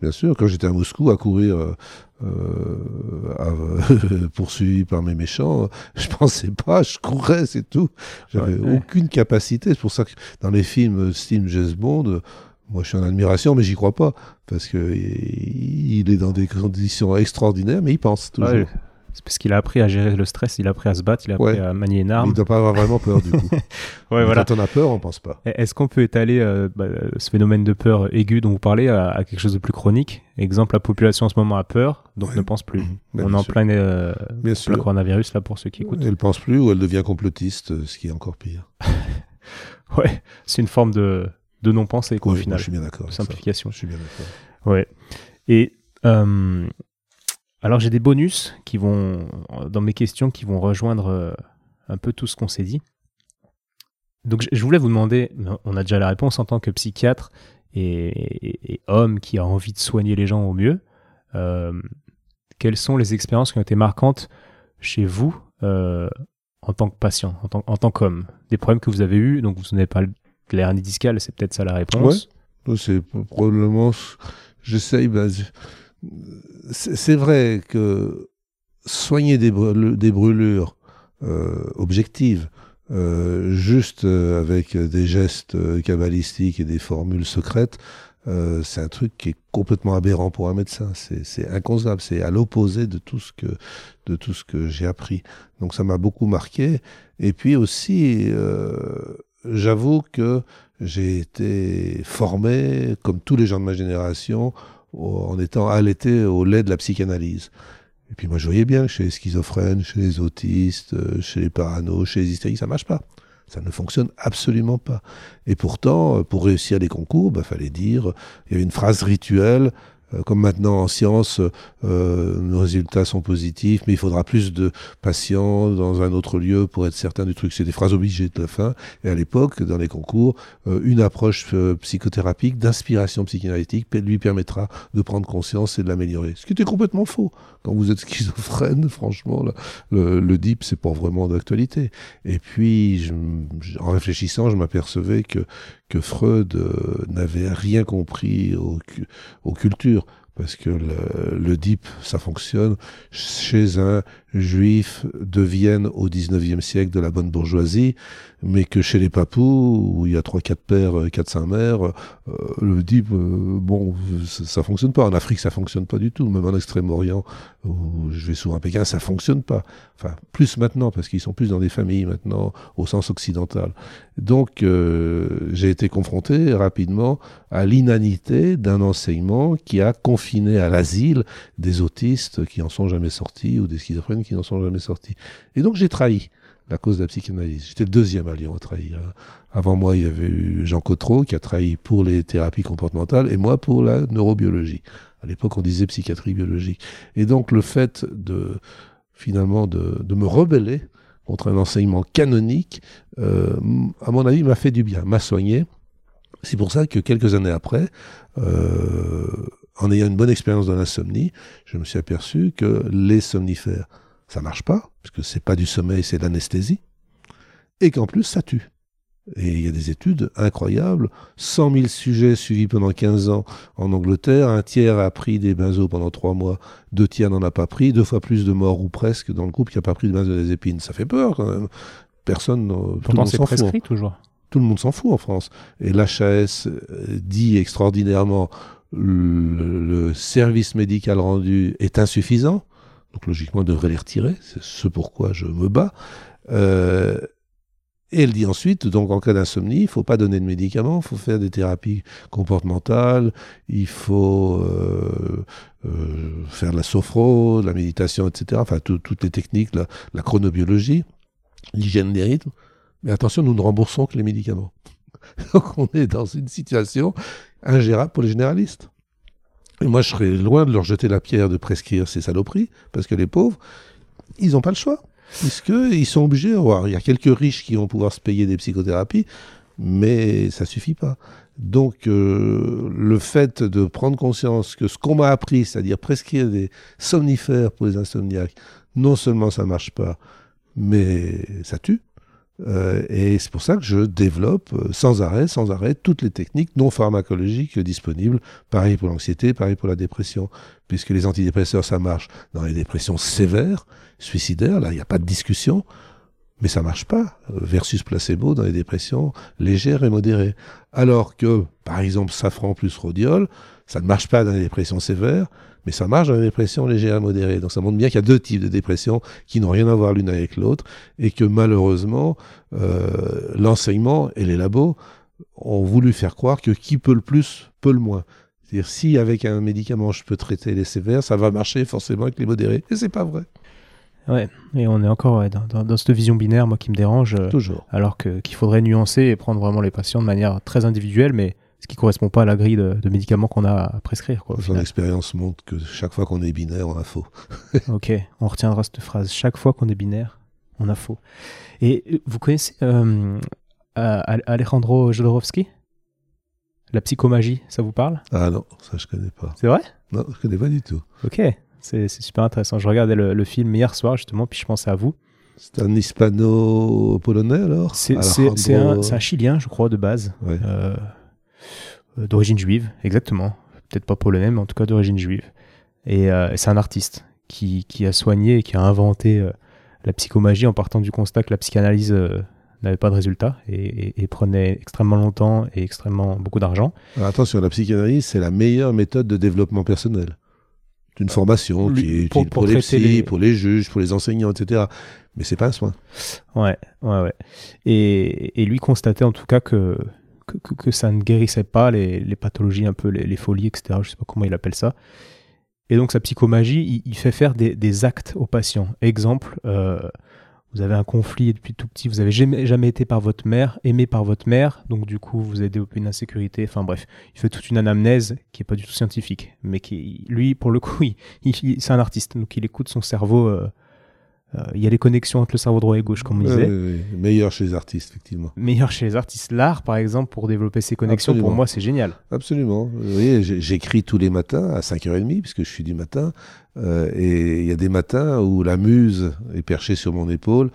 Bien sûr, quand j'étais à Moscou à courir euh, euh [laughs] poursuivi par mes méchants, je pensais pas, je courais, c'est tout. J'avais aucune capacité. C'est pour ça que dans les films style James Bond, moi je suis en admiration, mais j'y crois pas. Parce que il est dans des conditions extraordinaires, mais il pense toujours. C'est parce qu'il a appris à gérer le stress, il a appris à se battre, il a appris à manier une arme. Il ne doit pas avoir vraiment peur du coup. [laughs] ouais, voilà. Quand on a peur, on pense pas. Est-ce qu'on peut étaler euh, bah, ce phénomène de peur aiguë dont vous parlez à, quelque chose de plus chronique? Exemple, la population en ce moment a peur, donc ne pense plus. Mhm. on est en plein euh, coronavirus là pour ceux qui écoutent. Elle ne pense plus ou elle devient complotiste, euh, ce qui est encore pire? [laughs] ouais, c'est une forme de, de non-pensée quoi, au final. je suis bien d'accord. Simplification. Je suis bien d'accord. Ouais. Et euh, alors j'ai des bonus qui vont dans mes questions qui vont rejoindre euh, un peu tout ce qu'on s'est dit. Donc je voulais vous demander, on a déjà la réponse en tant que psychiatre et, homme qui a envie de soigner les gens au mieux, euh, quelles sont les expériences qui ont été marquantes chez vous euh, en tant que patient, en tant, qu'homme? Des problèmes que vous avez eus, donc vous n'avez pas de l'hernie discale, c'est peut-être ça la réponse. Oui, c'est probablement... J'essaye... Bah, c'est vrai que soigner des, brûlures, euh, objectives, euh, juste euh, avec des gestes cabalistiques et des formules secrètes, c'est un truc qui est complètement aberrant pour un médecin. C'est inconcevable. C'est à l'opposé de tout ce que de tout ce que j'ai appris. Donc ça m'a beaucoup marqué. Et puis aussi, j'avoue que j'ai été formé, comme tous les gens de ma génération, en étant allaité au lait de la psychanalyse. Et puis moi, je voyais bien que chez les schizophrènes, chez les autistes, euh, chez les paranos, chez les hystériques, ça marche pas. Ça ne fonctionne absolument pas. Et pourtant, euh, pour réussir les concours, il bah, fallait dire, il y avait une phrase rituelle, euh, comme maintenant en science, euh, nos résultats sont positifs, mais il faudra plus de patients dans un autre lieu pour être certain du truc. C'est des phrases obligées de la fin. Et à l'époque, dans les concours, euh, une approche psychothérapique d'inspiration psychanalytique lui permettra de prendre conscience et de l'améliorer. Ce qui était complètement faux. Quand vous êtes schizophrène, [laughs] franchement, le, le DIP, c'est pas vraiment d'actualité. Et puis, je, en réfléchissant, je m'apercevais que que Freud euh, n'avait rien compris aux, cultures, parce que le, le ça fonctionne chez un juif de Vienne au 19e siècle de la bonne bourgeoisie, mais que chez les papous, où il y a trois, quatre pères, euh, quatre, cinq mères, euh, le DIP, euh, bon, ça, fonctionne pas. En Afrique, ça fonctionne pas du tout. Même en Extrême-Orient, où je vais souvent à Pékin, ça fonctionne pas. Enfin, plus maintenant, parce qu'ils sont plus dans des familles maintenant, au sens occidental. Donc, j'ai été confronté rapidement à l'inanité d'un enseignement qui a confiné à l'asile des autistes qui en sont jamais sortis ou des schizophrènes qui n'en sont jamais sortis. Et donc j'ai trahi la cause de la psychanalyse. J'étais le deuxième à Lyon à trahir. Hein. Avant moi, il y avait eu Jean Cotreau qui a trahi pour les thérapies comportementales et moi pour la neurobiologie. À l'époque, on disait psychiatrie biologique. Et donc le fait de finalement de, de me rebeller contre un enseignement canonique, euh, à mon avis, m'a fait du bien, m'a soigné. C'est pour ça que quelques années après, euh, en ayant une bonne expérience dans l'insomnie, je me suis aperçu que les somnifères, ça marche pas, puisque c'est pas du sommeil, c'est de l'anesthésie, et qu'en plus, ça tue. Et il y a des études incroyables. 100 000 sujets suivis pendant 15 ans en Angleterre. Un tiers a pris des benzos pendant 3 mois. Deux tiers n'en a pas pris. Deux fois plus de morts ou presque dans le groupe qui n'a pas pris de benzodiazépines. Ça fait peur quand même. Personne. Pourtant, c'est prescrit toujours. Tout le monde s'en fout en France. Et l'HAS dit extraordinairement le, service médical rendu est insuffisant. Donc logiquement, on devrait les retirer. C'est ce pourquoi je me bats. Euh, et elle dit ensuite, donc en cas d'insomnie, il ne faut pas donner de médicaments, il faut faire des thérapies comportementales, il faut euh, euh, faire de la sophro, de la méditation, etc. Enfin, toutes les techniques, la, la chronobiologie, l'hygiène des rythmes. Mais attention, nous ne remboursons que les médicaments. [laughs] donc on est dans une situation ingérable pour les généralistes. Et moi, je serais loin de leur jeter la pierre de prescrire ces saloperies, parce que les pauvres, ils n'ont pas le choix puisqu'ils sont obligés. Il y a quelques riches qui vont pouvoir se payer des psychothérapies, mais ça suffit pas. Donc, euh, le fait de prendre conscience que ce qu'on m'a appris, c'est-à-dire prescrire des somnifères pour les insomniaques, non seulement ça marche pas, mais ça tue. Euh, et c'est pour ça que je développe euh, sans arrêt, sans arrêt, toutes les techniques non pharmacologiques disponibles. Pareil pour l'anxiété, pareil pour la dépression, puisque les antidépresseurs, ça marche dans les dépressions sévères, suicidaires, là, il n'y a pas de discussion, mais ça marche pas, euh, versus placebo dans les dépressions légères et modérées. Alors que, par exemple, safran plus rhodiol, ça ne marche pas dans les dépressions sévères, mais ça marche dans les dépressions légères et modérées. Donc ça montre bien qu'il y a deux types de dépressions qui n'ont rien à voir l'une avec l'autre, et que malheureusement, euh, l'enseignement et les labos ont voulu faire croire que qui peut le plus peut le moins. C'est-à-dire si avec un médicament je peux traiter les sévères, ça va marcher forcément avec les modérés, et c'est pas vrai. Ouais, et on est encore dans, dans, cette vision binaire, moi, qui me dérange. Euh, Toujours. Alors que, qu'il faudrait nuancer et prendre vraiment les patients de manière très individuelle, mais ce qui correspond pas à la grille de, médicaments qu'on a à prescrire. Quoi, Son expérience montre que chaque fois qu'on est binaire, on a faux. [laughs] ok, on retiendra cette phrase. Chaque fois qu'on est binaire, on a faux. Et euh, vous connaissez euh, Alejandro Jodorowsky? La psychomagie, ça vous parle? Ah non, ça je connais pas. C'est vrai? Non, je connais pas du tout. Ok, c'est super intéressant. Je regardais le, film hier soir justement, puis je pensais à vous. C'est un hispano-polonais alors? C'est un, un, Chilien, je crois, de base. Euh, euh, d'origine juive, exactement. Peut-être pas polonais, mais en tout cas d'origine juive. Et, euh, c'est un artiste qui, qui, a soigné et qui a inventé euh, la psychomagie en partant du constat que la psychanalyse n'avait pas de résultat et, prenait extrêmement longtemps et extrêmement beaucoup d'argent. Attention, la psychanalyse, c'est la meilleure méthode de développement personnel. D'une formation qui est utile pour, les psys, pour les juges, pour les enseignants, etc. Mais c'est pas un soin. Ouais, ouais, ouais. Et, et lui constatait en tout cas que que, ça ne guérissait pas les, pathologies, un peu les, folies, etc. Je sais pas comment il appelle ça. Et donc sa psychomagie, il, fait faire des, actes aux patients. Exemple, euh, vous avez un conflit depuis tout petit, vous avez jamais, été par votre mère, aimé par votre mère, donc du coup vous avez développé une insécurité. Enfin bref, il fait toute une anamnèse qui est pas du tout scientifique, mais qui, lui, pour le coup, [laughs] il, c'est un artiste, donc il écoute son cerveau. Euh, il y a les connexions entre le cerveau droit et gauche, comme on disait. Meilleur chez les artistes, effectivement. Meilleur chez les artistes. L'art, par exemple, pour développer ces connexions, pour moi, c'est génial. Absolument. Vous voyez, j'écris tous les matins à 5h30, puisque je suis du matin. Euh, et il y a des matins où la muse est perchée sur mon épaule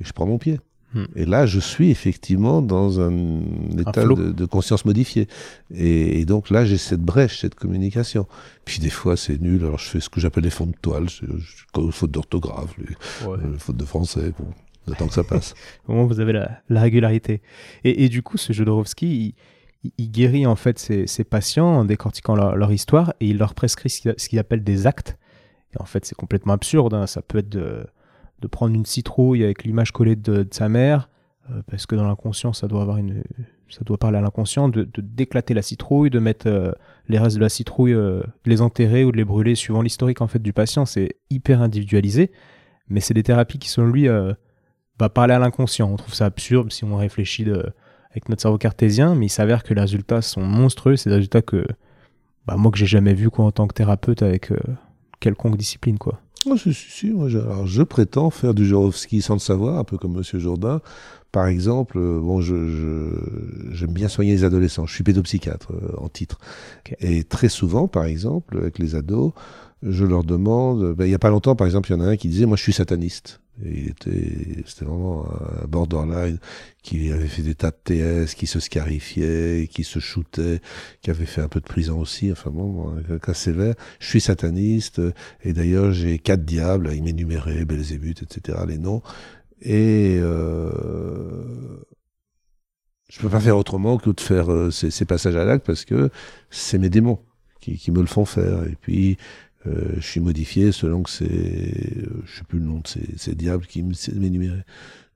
et je prends mon pied. Hmm. Et là, je suis effectivement dans un état de, conscience modifié. Et, donc là, j'ai cette brèche, cette communication. Puis des fois, c'est nul. Alors je fais ce que j'appelle des fonds de toile, faute d'orthographe, ouais. Euh, faute de français. Bon, j'attends que ça passe. [laughs] Au moins, vous avez la, régularité. Et, du coup, ce Jodorowsky, il, il, guérit en fait ses, patients en décortiquant leur, histoire et il leur prescrit ce qu'il appelle des actes. Et en fait, c'est complètement absurde. Hein. Ça peut être de de prendre une citrouille avec l'image collée de, sa mère, euh, parce que dans l'inconscient, ça doit avoir une, ça doit parler à l'inconscient, de, d'éclater la citrouille, de mettre euh, les restes de la citrouille, euh, de les enterrer ou de les brûler suivant l'historique en fait du patient. C'est hyper individualisé, mais c'est des thérapies qui selon lui va parler à l'inconscient. On trouve ça absurde si on réfléchit avec notre cerveau cartésien, mais il s'avère que les résultats sont monstrueux. C'est des résultats que bah, moi que j'ai jamais vu en tant que thérapeute avec quelconque discipline quoi. Oh, si, si, si, moi, je, alors, je prétends faire du Jorovski sans le savoir, un peu comme Monsieur Jourdain. Par exemple, euh, bon, je, je- j'aime bien soigner les adolescents. Je suis pédopsychiatre euh, en titre. Et très souvent, par exemple, avec les ados, je leur demande. ben, il y a pas longtemps, par exemple, il y en a un qui disait, moi, je suis sataniste. Il était, c'était vraiment un borderline qui avait fait des tas de TS, qui se scarifiait, qui se shootait, qui avait fait un peu de prison aussi. Enfin bon, un cas sévère. Je suis sataniste. euh, Et d'ailleurs, j'ai quatre diables. Il m'énumérait Belzébuth, etc. Les noms. Et euh, je peux pas faire autrement que de faire euh, ces, ces passages à l'acte parce que c'est mes démons qui, qui me le font faire. Et puis, je suis modifié selon que c'est, euh, je sais plus le nom de ces, ces diables qui m'énuméraient.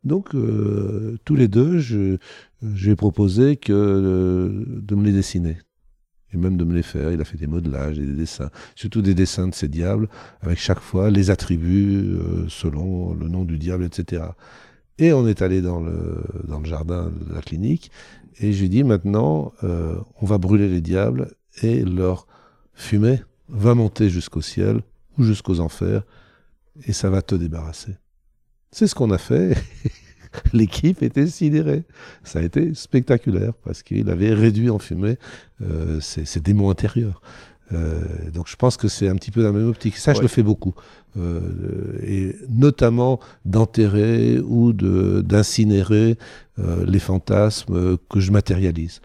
Donc, euh, tous les deux, je, je lui ai proposé que euh, de me les dessiner. Et même de me les faire. Il a fait des modelages et des dessins. Surtout des dessins de ces diables, avec chaque fois les attributs euh, selon le nom du diable, etc. Et on est allé dans le, dans le jardin de la clinique. Et j'ai dit maintenant, euh, on va brûler les diables et leur fumée va monter jusqu'au ciel ou jusqu'aux enfers et ça va te débarrasser. C'est ce qu'on a fait. [laughs] L'équipe était sidérée. Ça a été spectaculaire parce qu'il avait réduit en fumée euh, ses, ses démons intérieurs. Euh, donc je pense que c'est un petit peu la même optique. Ça, je le fais beaucoup. Euh, et notamment d'enterrer ou de- d'incinérer euh, les fantasmes que je matérialise.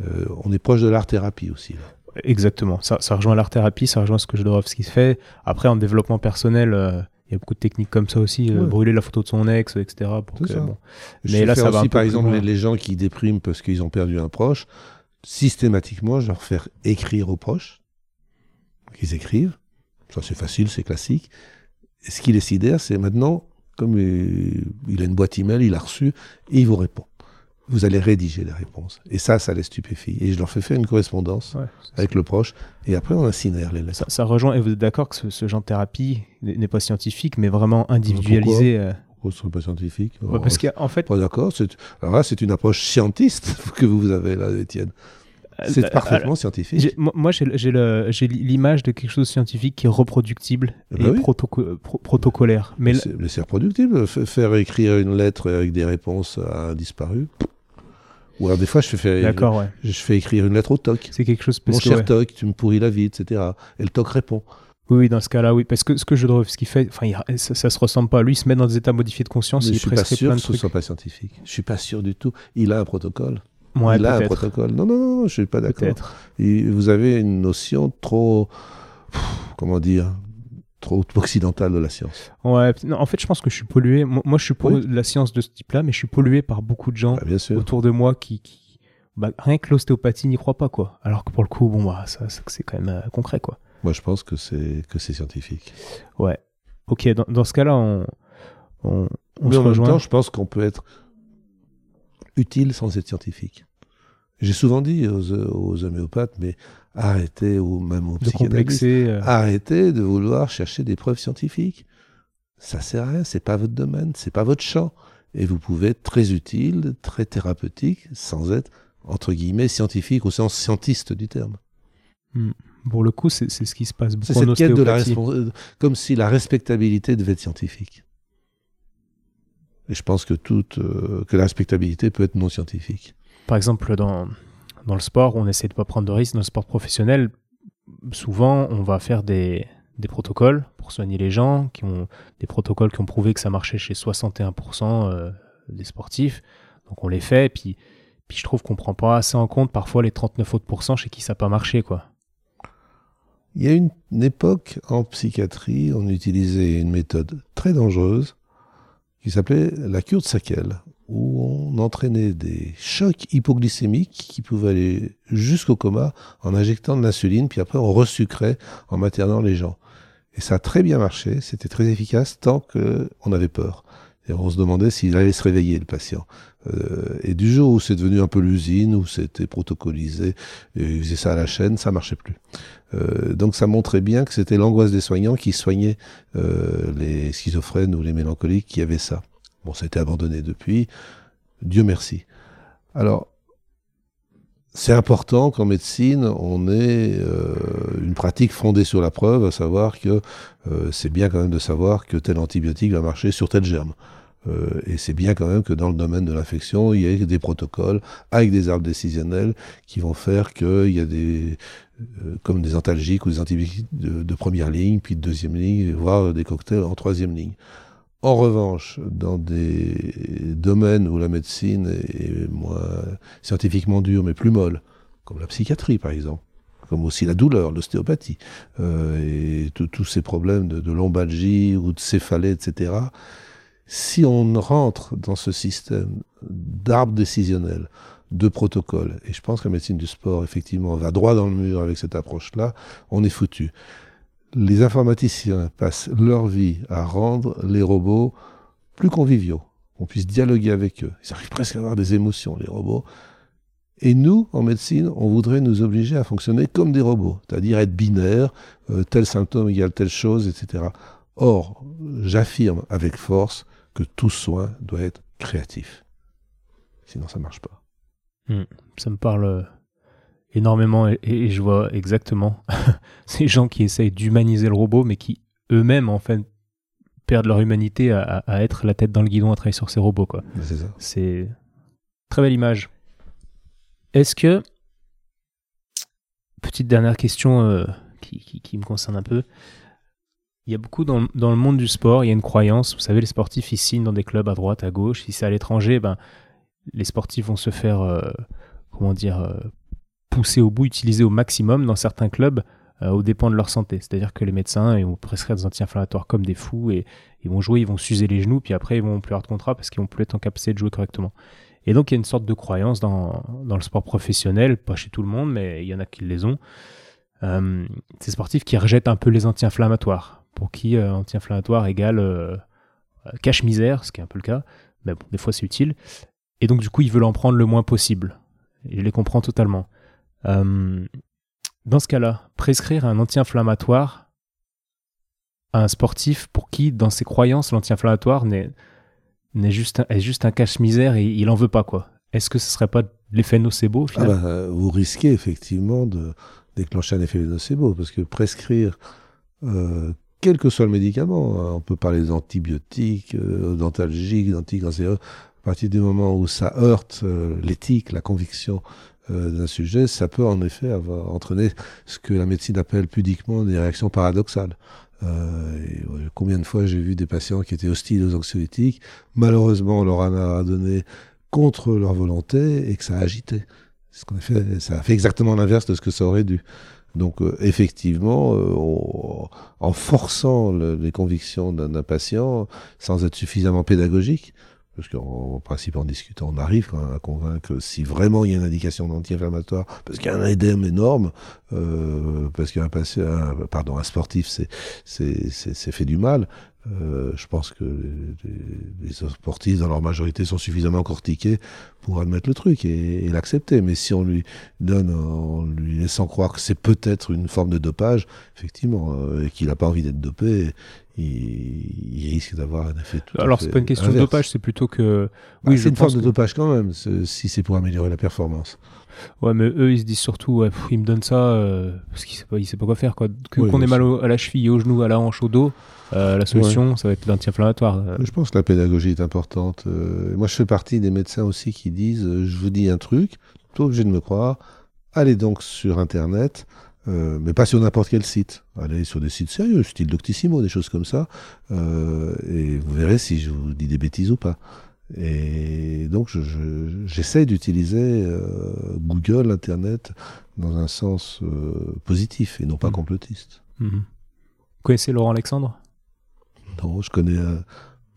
Euh, on est proche de l'art-thérapie aussi. là. Exactement. Ça, ça rejoint l'art thérapie, ça rejoint ce que Jodorowsky fait. Après, en développement personnel, euh, il y a beaucoup de techniques comme ça aussi. euh, Ouais. brûler la photo de son ex, etc. Pour que, bon. Je Mais sais là, ça va aussi, un peu par exemple, les, les gens qui dépriment parce qu'ils ont perdu un proche, systématiquement, je leur fais écrire aux proches, qu'ils écrivent. Ça, c'est facile, c'est classique. Et ce qui les sidère, c'est maintenant, comme il, il a une boîte email, il a reçu, et il vous répond. Vous allez rédiger les réponses. Et ça, ça les stupéfie. Et je leur fais faire une correspondance Ouais, avec le proche, et après, on incinère les lettres. ça, ça rejoint, et vous êtes d'accord que ce, ce genre de thérapie n'est n'est pas scientifique, mais vraiment individualisé. euh, Pourquoi ce serait pas scientifique ouais, parce qu'en fait, Pas d'accord. Alors là, c'est une approche scientiste [laughs] que vous avez là, Étienne. C'est euh, parfaitement scientifique. Moi- j'ai l'image de quelque chose de scientifique qui est reproductible Eh et ben oui. protoco- pro- protocolaire. Mais c'est- mais c'est reproductible. F- Faire écrire une lettre avec des réponses à un disparu. Ou alors des fois, je fais, faire, d'accord, ouais. je fais écrire une lettre au TOC. C'est quelque chose Mon parce que, cher ouais. TOC, tu me pourris la vie, etc. Et le TOC répond. Oui, oui, dans ce cas-là, oui. Parce que ce que Jodorowsky fait, enfin, il- ça, ça se ressemble pas. Lui, il se met dans des états modifiés de conscience, Mais il je suis pas sûr plein que de ce trucs. soit pas scientifique. Je suis pas sûr du tout. Il a un protocole. Ouais, il a un protocole. Non, non, non, je suis pas d'accord. Vous avez une notion trop, pff, comment dire, trop occidentale de la science. Ouais, non, en fait, je pense que je suis pollué. Moi, moi, je suis pour Oui. la science de ce type-là, mais je suis pollué par beaucoup de gens Bah, autour de moi qui, qui- bah, rien que l'ostéopathie n'y croit pas, quoi. Alors que pour le coup, bon, bah, ça, ça, c'est quand même euh, concret, quoi. Moi, je pense que c'est que c'est scientifique. Ouais. Ok, dans, dans ce cas-là, on, on, on Mais se en même rejoint. temps, je pense qu'on peut être utile sans être scientifique. J'ai souvent dit aux, aux homéopathes, mais arrêtez, ou même psychanalystes, complexer. euh, arrêtez de vouloir chercher des preuves scientifiques. Ça sert à rien, c'est pas votre domaine, c'est pas votre champ. Et vous pouvez être très utile, très thérapeutique, sans être, entre guillemets, scientifique au sens scientiste du terme. pour le coup, c'est ce qui se passe beaucoup en cette quête de la euh, comme si la respectabilité devait être scientifique. Et je pense que toute, euh, que la respectabilité peut être non scientifique. Par exemple, dans, dans le sport, on essaie de pas prendre de risques. Dans le sport professionnel, souvent, on va faire des, des protocoles pour soigner les gens, qui ont des protocoles qui ont prouvé que ça marchait chez 61% euh, des sportifs. Donc on les fait, puis, puis je trouve qu'on prend pas assez en compte parfois les 39 autres chez qui ça n'a pas marché, quoi. Il y a une, une époque en psychiatrie, on utilisait une méthode très dangereuse qui s'appelait la cure de Sakel, où on entraînait des chocs hypoglycémiques qui pouvaient aller jusqu'au coma en injectant de l'insuline, puis après on resucrait en maternant les gens. Et ça a très bien marché, c'était très efficace tant qu'on avait peur. Et on se demandait s'il allait se réveiller, le patient. Euh, et du jour où c'est devenu un peu l'usine, où c'était protocolisé, et ils faisaient ça à la chaîne, ça marchait plus. Euh, donc ça montrait bien que c'était l'angoisse des soignants qui soignaient euh, les schizophrènes ou les mélancoliques qui avaient ça. Bon, ça a été abandonné depuis, Dieu merci. Alors, c'est important qu'en médecine, on ait euh, une pratique fondée sur la preuve, à savoir que euh, c'est bien quand même de savoir que tel antibiotique va marcher sur tel germe. Euh, et c'est bien quand même que dans le domaine de l'infection, il y ait des protocoles avec des arbres décisionnels qui vont faire qu'il y a des, comme des antalgiques ou des antibiotiques de, de, première ligne, puis de deuxième ligne, voire des cocktails en troisième ligne. En revanche, dans des domaines où la médecine est moins scientifiquement dure, mais plus molle, comme la psychiatrie par exemple, comme aussi la douleur, l'ostéopathie, euh, et tous ces problèmes de, lombalgie ou de céphalée, etc., si on rentre dans ce système d'arbre décisionnel, de protocole, et je pense que la médecine du sport, effectivement, va droit dans le mur avec cette approche-là, on est foutu les informaticiens passent leur vie à rendre les robots plus conviviaux, qu'on puisse dialoguer avec eux. Ils arrivent presque à avoir des émotions, les robots. Et nous, en médecine, on voudrait nous obliger à fonctionner comme des robots, c'est-à-dire être binaire, euh, tel symptôme égale telle chose, etc. Or, j'affirme avec force que tout soin doit être créatif. Sinon, ça ne marche pas. Hmm. ça me parle euh, énormément et, je vois exactement [laughs] ces gens qui essayent d'humaniser le robot, mais qui eux-mêmes, en fait, perdent leur humanité à, être la tête dans le guidon à travailler sur ces robots. Quoi. C'est ça. C'est très belle image. Est-ce que, petite dernière question euh, qui, me concerne un peu, il y a beaucoup dans, dans, le monde du sport, il y a une croyance, vous savez, les sportifs, ils signent dans des clubs à droite, à gauche. Si c'est à l'étranger, ben, les sportifs vont se faire, euh, comment dire, euh, poussés au bout, utilisés au maximum dans certains clubs euh, aux dépens de leur santé. C'est-à-dire que les médecins ils vont prescrire des anti-inflammatoires comme des fous et ils vont jouer, ils vont s'user les genoux, puis après ils vont plus avoir de contrat parce qu'ils vont plus être en capacité de jouer correctement. Et donc il y a une sorte de croyance dans, dans le sport professionnel, pas chez tout le monde, mais il y en a qui les ont. Euh, ces sportifs qui rejettent un peu les anti-inflammatoires, pour qui euh, anti-inflammatoire égale euh, cache-misère, ce qui est un peu le cas, mais bon, des fois c'est utile. Et donc du coup ils veulent en prendre le moins possible. Je les comprends totalement. Euh, dans ce cas-là, prescrire un anti-inflammatoire à un sportif pour qui, dans ses croyances, l'anti-inflammatoire n'est, juste, un, est juste un cache-misère et il en veut pas, quoi. Est-ce que ce serait pas l'effet nocebo ah bah, Vous risquez effectivement de déclencher un effet nocebo, parce que prescrire, euh, quel que soit le médicament, hein, on peut parler d'antibiotiques, euh, d'antalgiques, d'anticancéreux, à partir du moment où ça heurte euh, l'éthique, la conviction euh, d'un sujet, ça peut en effet avoir entraîné ce que la médecine appelle pudiquement des réactions paradoxales. Euh, combien de fois j'ai vu des patients qui étaient hostiles aux anxiolytiques, malheureusement leur en a donné contre leur volonté et que ça a agité. Ce qu'on a fait, ça a fait exactement l'inverse de ce que ça aurait dû. Donc euh, effectivement, en forçant les convictions d'un patient, sans être suffisamment pédagogique, parce qu'en principe, en discutant, on arrive quand même à convaincre si vraiment il y a une indication d'anti-inflammatoire, parce qu'il y a un édème énorme, euh, parce qu'un pardon, un sportif, c'est c'est fait du mal. Euh, je pense que les, sportifs, dans leur majorité, sont suffisamment cortiqués pour admettre le truc et, l'accepter. Mais si on lui donne, en lui laissant croire que c'est peut-être une forme de dopage, effectivement, euh, et qu'il n'a pas envie d'être dopé, il, risque d'avoir un effet tout Alors, c'est pas une question de dopage, c'est plutôt que. Bah, oui, c'est une forme de dopage quand même, si c'est pour améliorer la performance. Ouais, mais eux, ils se disent surtout, ouais, il me donne ça euh, parce qu'il sait pas, il sait pas quoi faire, quoi. Que, qu'on ait mal à la cheville, au genou, à la hanche, au dos, euh, la solution, ça va être l'anti-inflammatoire. Euh. Je pense que la pédagogie est importante. moi, je fais partie des médecins aussi qui disent, je vous dis un truc, plutôt obligé de me croire, allez donc sur Internet, euh, mais pas sur n'importe quel site. Allez sur des sites sérieux, style Doctissimo, des choses comme ça, euh, et vous verrez si je vous dis des bêtises ou pas. Et donc j'essaie je, d'utiliser euh, Google, Internet, dans un sens euh, positif et non pas mmh. complotiste. Mmh. Vous connaissez Laurent Alexandre? Non, je connais un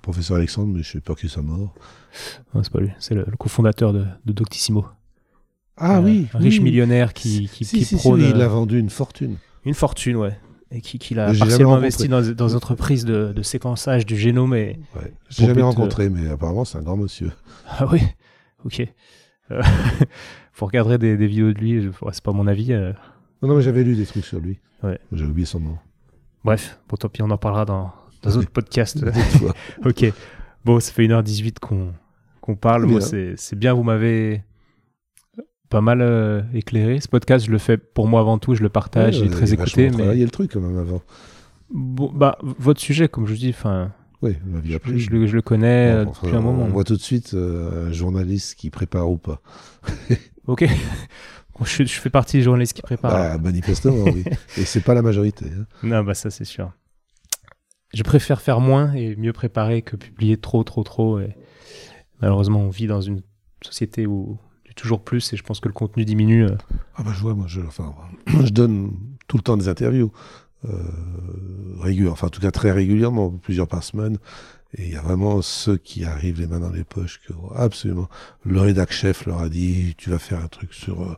professeur Alexandre, mais je suis peur qu'il soit mort. c'est pas lui, c'est le, cofondateur de, de Doctissimo. Ah oui. Un riche millionnaire qui, qui, qui prône. il a vendu une fortune. Une fortune, ouais. Et qui, qui l'a partiellement investi dans, dans des entreprises de, de, séquençage du génome. Et ouais. J'ai jamais rencontré, mais apparemment, c'est un grand monsieur. [laughs] Ah oui Ok. Euh, [laughs] faut regarder des, des, vidéos de lui, c'est pas mon avis. Euh. Non, non, mais j'avais lu des trucs sur lui. Ouais. J'ai oublié son nom. Bref, bon, tant pis, on en parlera dans, dans un autre podcast. [laughs] ok. Bon, ça fait 1h18 qu'on qu'on parle. Bon, c'est bien, vous m'avez pas mal euh, éclairé. Ce podcast, je le fais pour moi avant tout, je le partage, il est très écouté. Mais il y a le truc quand même avant. Bon, bah, votre sujet, comme je dis, enfin. Oui, je, je, le, je, le, connais euh, depuis un moment. On voit tout de suite euh, un journaliste qui prépare ou pas. [laughs] ok. je, je, fais partie des journalistes qui préparent. Ah, manifestement, oui. Et c'est pas la majorité. Hein. [laughs] Non, bah ça c'est sûr. Je préfère faire moins et mieux préparer que publier trop, trop, trop. Et malheureusement, on vit dans une société où toujours plus et je pense que le contenu diminue. Euh. Ah bah je vois, moi je, enfin, [clears throat] je donne tout le temps des interviews. Euh, enfin en tout cas très régulièrement, plusieurs par semaine. Et il y a vraiment ceux qui arrivent les mains dans les poches que absolument. Le rédac chef leur a dit tu vas faire un truc sur euh,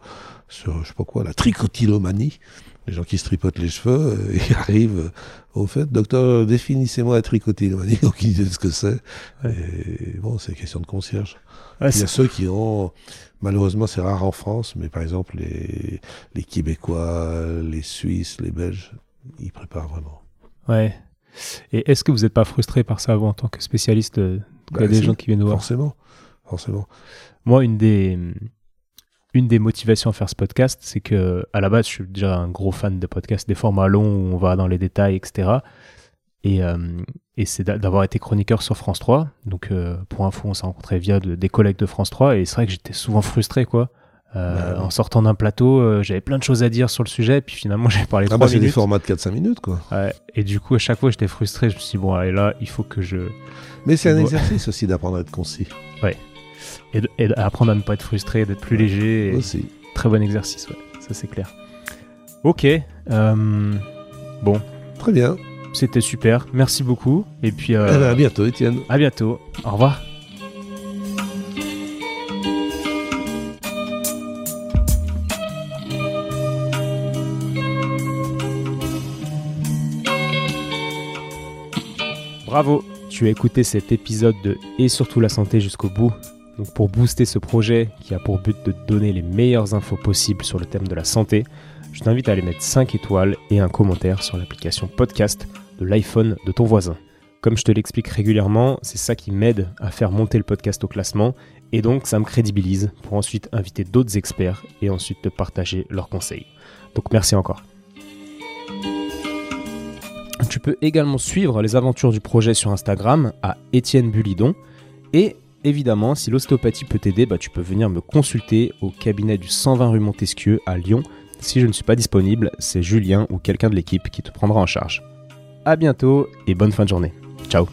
sur je sais pas quoi la tricotilomanie. Les gens qui se tripotent les cheveux euh, [laughs] et arrivent au fait docteur définissez-moi la tricotilomanie [laughs] donc ils disent ce que c'est. Et bon c'est question de concierge. il y a ceux qui ont malheureusement c'est rare en France mais par exemple les les Québécois, les Suisses, les Belges ils préparent vraiment. Ouais. Et est-ce que vous n'êtes pas frustré par ça, vous, en tant que spécialiste Il y a des gens qui viennent nous voir? Forcément. Forcément. Moi, une des, une des motivations à faire ce podcast, c'est que à la base, je suis déjà un gros fan de podcasts, des formats longs où on va dans les détails, etc. Et, euh, et c'est d'avoir été chroniqueur sur France 3. Donc, euh, pour info, on s'est rencontré via des collègues de France 3. Et c'est vrai que j'étais souvent frustré, quoi. Euh, bah en sortant d'un plateau, euh, j'avais plein de choses à dire sur le sujet, puis finalement [laughs] j'ai parlé ah 3 bah C'est des formats de 4-5 minutes, quoi. et du coup, à chaque fois, j'étais frustré. Je me suis dit, bon, allez, là, il faut que je. Mais c'est un exercice aussi d'apprendre à être concis. Ouais. Et, d'apprendre à ne pas être frustré, d'être plus léger. Aussi. Très bon exercice, ouais. Ça, c'est clair. Ok. Bon. Très bien. C'était super. Merci beaucoup. Et puis. Eh ben, à bientôt, Étienne. À bientôt. Au revoir. Bravo, tu as écouté cet épisode de Et surtout la santé jusqu'au bout. Donc pour booster ce projet qui a pour but de donner les meilleures infos possibles sur le thème de la santé, je t'invite à aller mettre 5 étoiles et un commentaire sur l'application podcast de l'iPhone de ton voisin. Comme je te l'explique régulièrement, c'est ça qui m'aide à faire monter le podcast au classement et donc ça me crédibilise pour ensuite inviter d'autres experts et ensuite te partager leurs conseils. Donc merci encore. Tu peux également suivre les aventures du projet sur Instagram à Étienne Bulidon. Et évidemment, si l'ostéopathie peut t'aider, bah, tu peux venir me consulter au cabinet du 120 rue Montesquieu à Lyon. Si je ne suis pas disponible, c'est Julien ou quelqu'un de l'équipe qui te prendra en charge. A bientôt et bonne fin de journée. Ciao